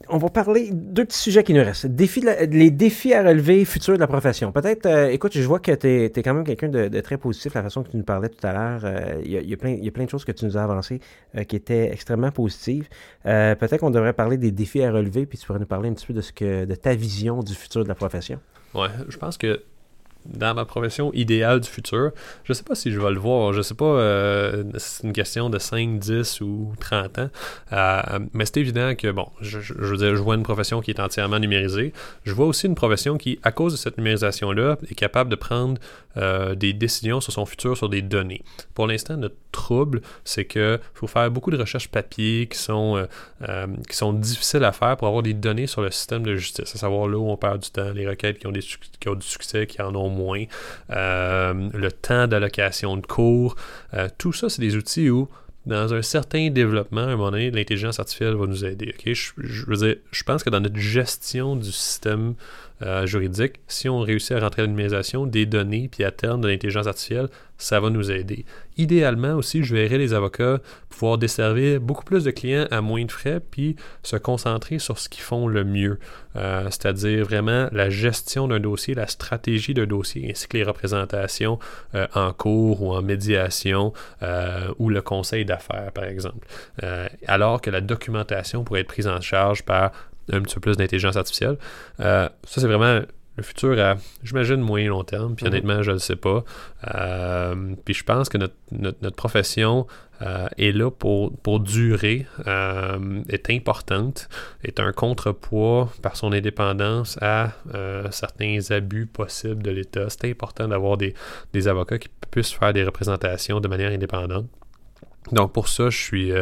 on va parler deux petits sujets qui nous restent. les défis à relever futurs de la profession. Peut-être, euh, écoute, je vois que tu es, quand même quelqu'un de, très positif, la façon que tu nous parlais tout à l'heure. Euh, il y, a plein, y a plein de choses que tu nous as avancées qui étaient extrêmement positives. Peut-être qu'on devrait parler des défis à relever, puis tu pourrais nous parler un petit peu de, ce que, de ta vision du futur de la profession. Ouais, je pense que dans ma profession idéale du futur. Je sais pas si je vais le voir. Je sais pas euh, c'est une question de 5, 10 ou 30 ans. Euh, mais c'est évident que, bon, je, veux dire, je vois une profession qui est entièrement numérisée. Je vois aussi une profession qui, à cause de cette numérisation-là, est capable de prendre euh, des décisions sur son futur sur des données. Pour l'instant, notre trouble, c'est qu'il faut faire beaucoup de recherches papier qui sont, qui sont difficiles à faire pour avoir des données sur le système de justice, à savoir là où on perd du temps, les requêtes qui ont, des, qui ont du succès, qui en ont moins, euh, le temps d'allocation de cours. Euh, tout ça, c'est des outils où, dans un certain développement, à un moment donné, l'intelligence artificielle va nous aider. Veux dire, je pense que dans notre gestion du système euh, juridique, si on réussit à rentrer à la numérisation des données, puis à terme de l'intelligence artificielle, ça va nous aider. Idéalement aussi, je verrais les avocats pouvoir desservir beaucoup plus de clients à moins de frais, puis se concentrer sur ce qu'ils font le mieux, euh, c'est-à-dire vraiment la gestion d'un dossier, la stratégie d'un dossier, ainsi que les représentations euh, en cours ou en médiation ou le conseil d'affaires, par exemple. alors que la documentation pourrait être prise en charge par un petit peu plus d'intelligence artificielle. ça, c'est vraiment le futur à, j'imagine, moyen long terme. Puis mhm. honnêtement, je ne le sais pas. Euh, puis je pense que notre, notre, profession euh, est là pour, pour durer, euh, est importante, est un contrepoids par son indépendance à certains abus possibles de l'État. C'est important d'avoir des, des avocats qui puissent faire des représentations de manière indépendante. Donc pour ça, je suis,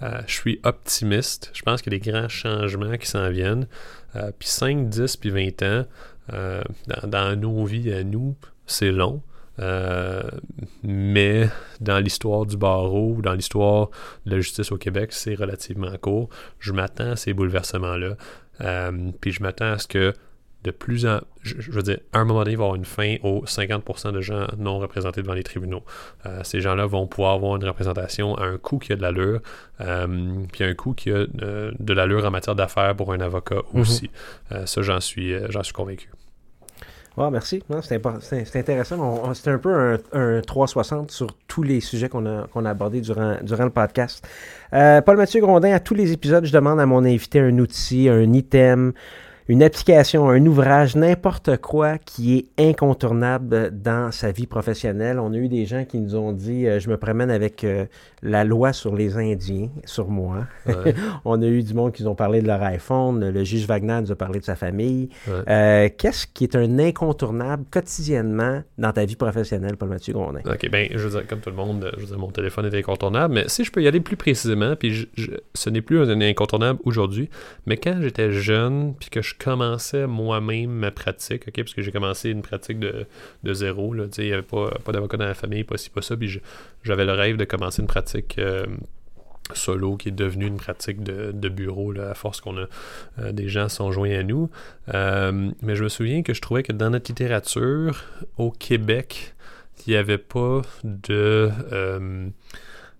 je suis optimiste. Je pense qu'il y a des grands changements qui s'en viennent. puis 5, 10, puis 20 ans, dans, dans, nos vies à nous, c'est long. Euh, mais dans l'histoire du barreau, dans l'histoire de la justice au Québec, c'est relativement court. Je m'attends à ces bouleversements-là. Euh, puis je m'attends à ce que de plus en... Je, veux dire, à un moment donné, il va y avoir une fin aux 50% de gens non représentés devant les tribunaux. Euh, ces gens-là vont pouvoir avoir une représentation à un coût qui a de l'allure, puis un coût qui a de l'allure en matière d'affaires pour un avocat mhm. aussi. ça, j'en suis, j'en suis convaincu. Ah, merci. C'est intéressant. C'est un peu un, 360 sur tous les sujets qu'on a, a abordés durant, durant le podcast. Euh, Paul-Mathieu Grondin, à tous les épisodes, je demande à mon invité un outil, un item, une application, un ouvrage, n'importe quoi qui est incontournable dans sa vie professionnelle. On a eu des gens qui nous ont dit euh, je me promène avec euh, la loi sur les Indiens, sur moi. [LAUGHS] On a eu du monde qui nous ont parlé de leur iPhone. Le juge Wagner nous a parlé de sa famille. Euh, qu'est-ce qui est un incontournable quotidiennement dans ta vie professionnelle, Paul-Mathieu Grondin? OK, bien, je veux dire, comme tout le monde, je veux dire, mon téléphone est incontournable, mais si je peux y aller plus précisément, puis ce n'est plus un incontournable aujourd'hui, mais quand j'étais jeune, puis que je commençais moi-même ma pratique, ok, parce que j'ai commencé une pratique de, de zéro, il n'y avait pas, pas d'avocat dans la famille, pas ci, pas ça, puis j'avais le rêve de commencer une pratique euh, solo qui est devenue une pratique de, de bureau là, à force qu'on a euh, des gens sont joints à nous. Euh, mais je me souviens que je trouvais que dans notre littérature au Québec, il n'y avait pas de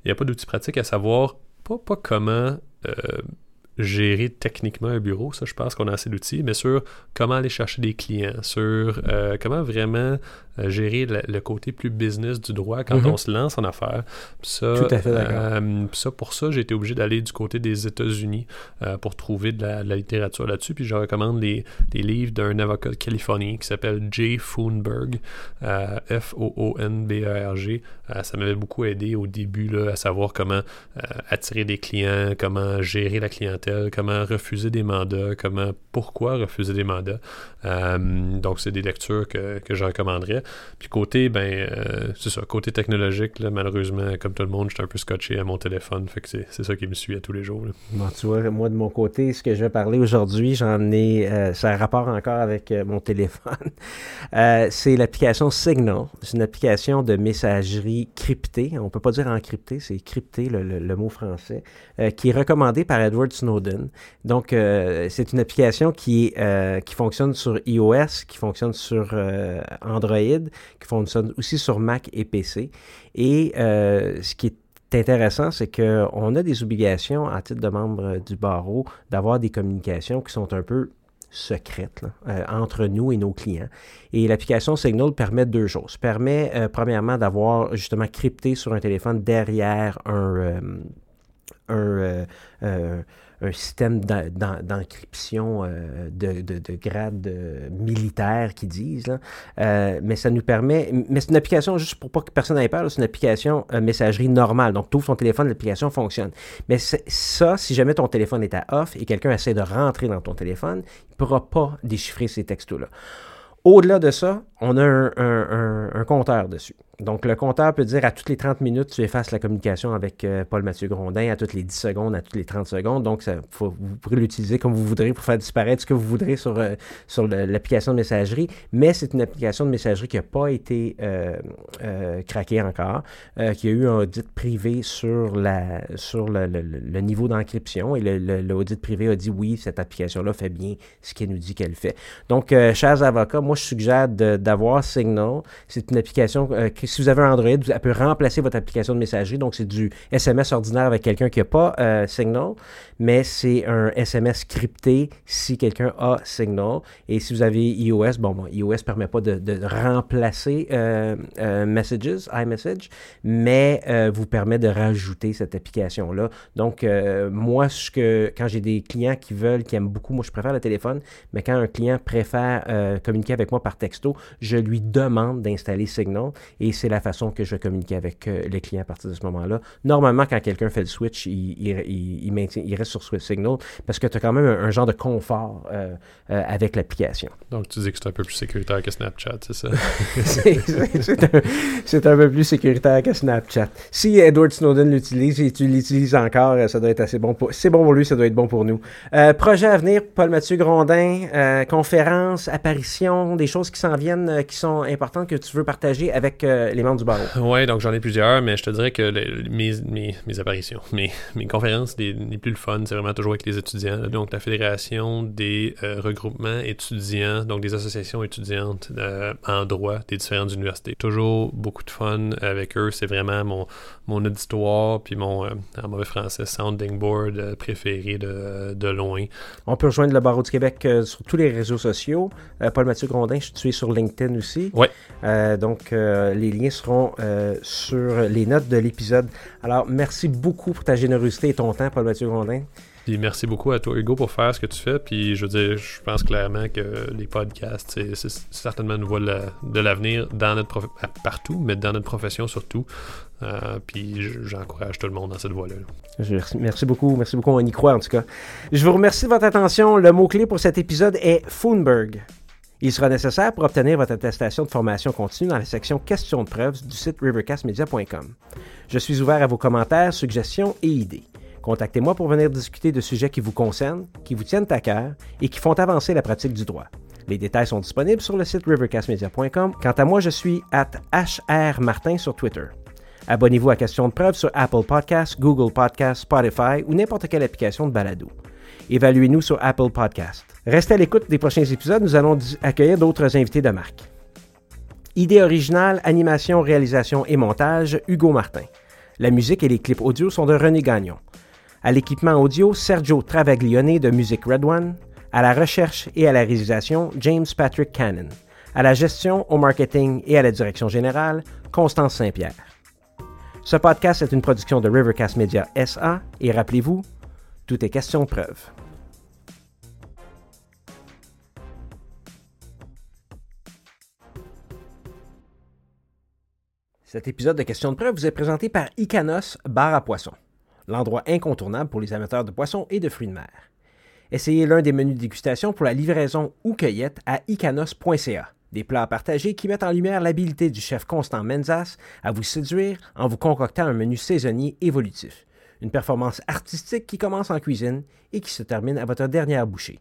il n'y a pas d'outils pratiques à savoir pas, pas comment gérer techniquement un bureau, ça je pense qu'on a assez d'outils, mais sur comment aller chercher des clients, sur euh, comment vraiment euh, gérer le, côté plus business du droit quand mhm. on se lance en affaires. Ça, Tout à fait euh, ça, pour ça, j'ai été obligé d'aller du côté des États-Unis pour trouver de la, littérature là-dessus. Puis je recommande les, livres d'un avocat de Californie qui s'appelle Jay Foonberg, F-O-O-N-B-E-R-G. ça m'avait beaucoup aidé au début là, à savoir comment attirer des clients, comment gérer la clientèle comment refuser des mandats, comment, pourquoi refuser des mandats. Euh, donc, c'est des lectures que, que je recommanderais. Puis côté, ben, euh, c'est ça, côté technologique, là, malheureusement, comme tout le monde, j'étais un peu scotché à mon téléphone, fait que c'est ça qui me suit à tous les jours. Bon, tu vois, moi, de mon côté, ce que je vais parler aujourd'hui, j'en ai, euh, ça a rapport encore avec mon téléphone. [LAUGHS] c'est l'application Signal. C'est une application de messagerie cryptée. On peut pas dire encryptée, c'est crypté, le, le, mot français, qui est recommandé par Edward Snowden donc, euh, c'est une application qui, euh, qui fonctionne sur iOS, qui fonctionne sur euh, Android, qui fonctionne aussi sur Mac et PC. Et ce qui est intéressant, c'est qu'on a des obligations à titre de membre du barreau d'avoir des communications qui sont un peu secrètes entre nous et nos clients. Et l'application Signal permet deux choses. Permet premièrement d'avoir justement crypté sur un téléphone derrière un, un un système d'encryption euh, de, de, de, grade euh, militaire qui disent. Euh, mais ça nous permet. Mais c'est une application, juste pour pas que personne n'ait peur, c'est une application messagerie normale. Donc, tu ouvres ton téléphone, l'application fonctionne. Mais ça, si jamais ton téléphone est à off et quelqu'un essaie de rentrer dans ton téléphone, il ne pourra pas déchiffrer ces textos-là. Au-delà de ça, on a un compteur dessus. Donc, le compteur peut dire à toutes les 30 minutes, tu effaces la communication avec euh, Paul-Mathieu Grondin, à toutes les 10 secondes, à toutes les 30 secondes. Donc, vous pourrez l'utiliser comme vous voudrez pour faire disparaître ce que vous voudrez sur, euh, l'application de messagerie. Mais c'est une application de messagerie qui n'a pas été euh, craquée encore, qui a eu un audit privé sur, le, niveau d'encryption. Et l'audit privé a dit oui, cette application-là fait bien ce qu'elle nous dit qu'elle fait. Donc, chers avocats, moi, je suggère d'avoir Signal. C'est une application qui si vous avez un Android, elle peut remplacer votre application de messagerie. Donc, c'est du SMS ordinaire avec quelqu'un qui n'a pas euh, Signal, mais c'est un SMS crypté si quelqu'un a Signal. Et si vous avez iOS, bon, iOS ne permet pas de, remplacer euh, euh, Messages, iMessage, mais vous permet de rajouter cette application-là. Donc, moi, ce que, quand j'ai des clients qui veulent, qui aiment beaucoup, moi, je préfère le téléphone, mais quand un client préfère communiquer avec moi par texto, je lui demande d'installer Signal et c'est la façon que je vais communiquer avec euh, les clients à partir de ce moment-là. Normalement, quand quelqu'un fait le switch, il, il, maintient, il reste sur Signal parce que tu as quand même un, genre de confort euh, euh, avec l'application. Donc, tu dis que c'est un peu plus sécuritaire que Snapchat, c'est ça? [LAUGHS] c'est un, peu plus sécuritaire que Snapchat. Si Edward Snowden l'utilise et tu l'utilises encore, ça doit être assez bon pour... C'est bon pour lui, ça doit être bon pour nous. projet à venir, Paul-Mathieu Grondin, conférence, apparition, des choses qui s'en viennent, qui sont importantes que tu veux partager avec les membres du barreau. Oui, donc j'en ai plusieurs, mais je te dirais que mes, mes, mes, apparitions, [LAUGHS] mes, mes conférences, les, les plus le fun, c'est vraiment toujours avec les étudiants. Donc, la Fédération des euh, regroupements étudiants, donc des associations étudiantes euh, en droit des différentes universités. Toujours beaucoup de fun avec eux. C'est vraiment mon, mon auditoire, puis mon, euh, en mauvais français, sounding board préféré de, de, loin. On peut rejoindre le Barreau du Québec sur tous les réseaux sociaux. Paul-Mathieu Grondin, je suis sur LinkedIn aussi. Oui. donc, les liens seront sur les notes de l'épisode. Alors, merci beaucoup pour ta générosité et ton temps, Paul-Mathieu Grondin. Puis merci beaucoup à toi, Hugo, pour faire ce que tu fais. Puis je veux dire, je pense clairement que les podcasts, c'est certainement une voie de l'avenir dans notre partout, mais dans notre profession surtout. Euh, puis j'encourage tout le monde dans cette voie-là. Merci beaucoup, merci beaucoup, on y croit en tout cas. Je vous remercie de votre attention. Le mot-clé pour cet épisode est Foonberg. Il sera nécessaire pour obtenir votre attestation de formation continue dans la section questions de preuves du site rivercastmedia.com. Je suis ouvert à vos commentaires, suggestions et idées. Contactez-moi pour venir discuter de sujets qui vous concernent, qui vous tiennent à cœur et qui font avancer la pratique du droit. Les détails sont disponibles sur le site rivercastmedia.com. Quant à moi, je suis at hrmartin sur Twitter. Abonnez-vous à Question de preuve sur Apple Podcasts, Google Podcasts, Spotify ou n'importe quelle application de balado. Évaluez-nous sur Apple Podcasts. Restez à l'écoute des prochains épisodes, nous allons accueillir d'autres invités de marque. Idée originale, animation, réalisation et montage, Hugo Martin. La musique et les clips audio sont de René Gagnon. À l'équipement audio, Sergio Travaglione de Music Red One. À la recherche et à la réalisation, James Patrick Cannon. À la gestion, au marketing et à la direction générale, Constance Saint-Pierre. Ce podcast est une production de Rivercast Media SA et rappelez-vous, tout est question de preuve. Cet épisode de Questions de preuve vous est présenté par Icanos Bar à Poissons l'endroit incontournable pour les amateurs de poissons et de fruits de mer. Essayez l'un des menus de dégustation pour la livraison ou cueillette à icanos.ca. Des plats partagés qui mettent en lumière l'habileté du chef Constant Menzas à vous séduire en vous concoctant un menu saisonnier évolutif. Une performance artistique qui commence en cuisine et qui se termine à votre dernière bouchée.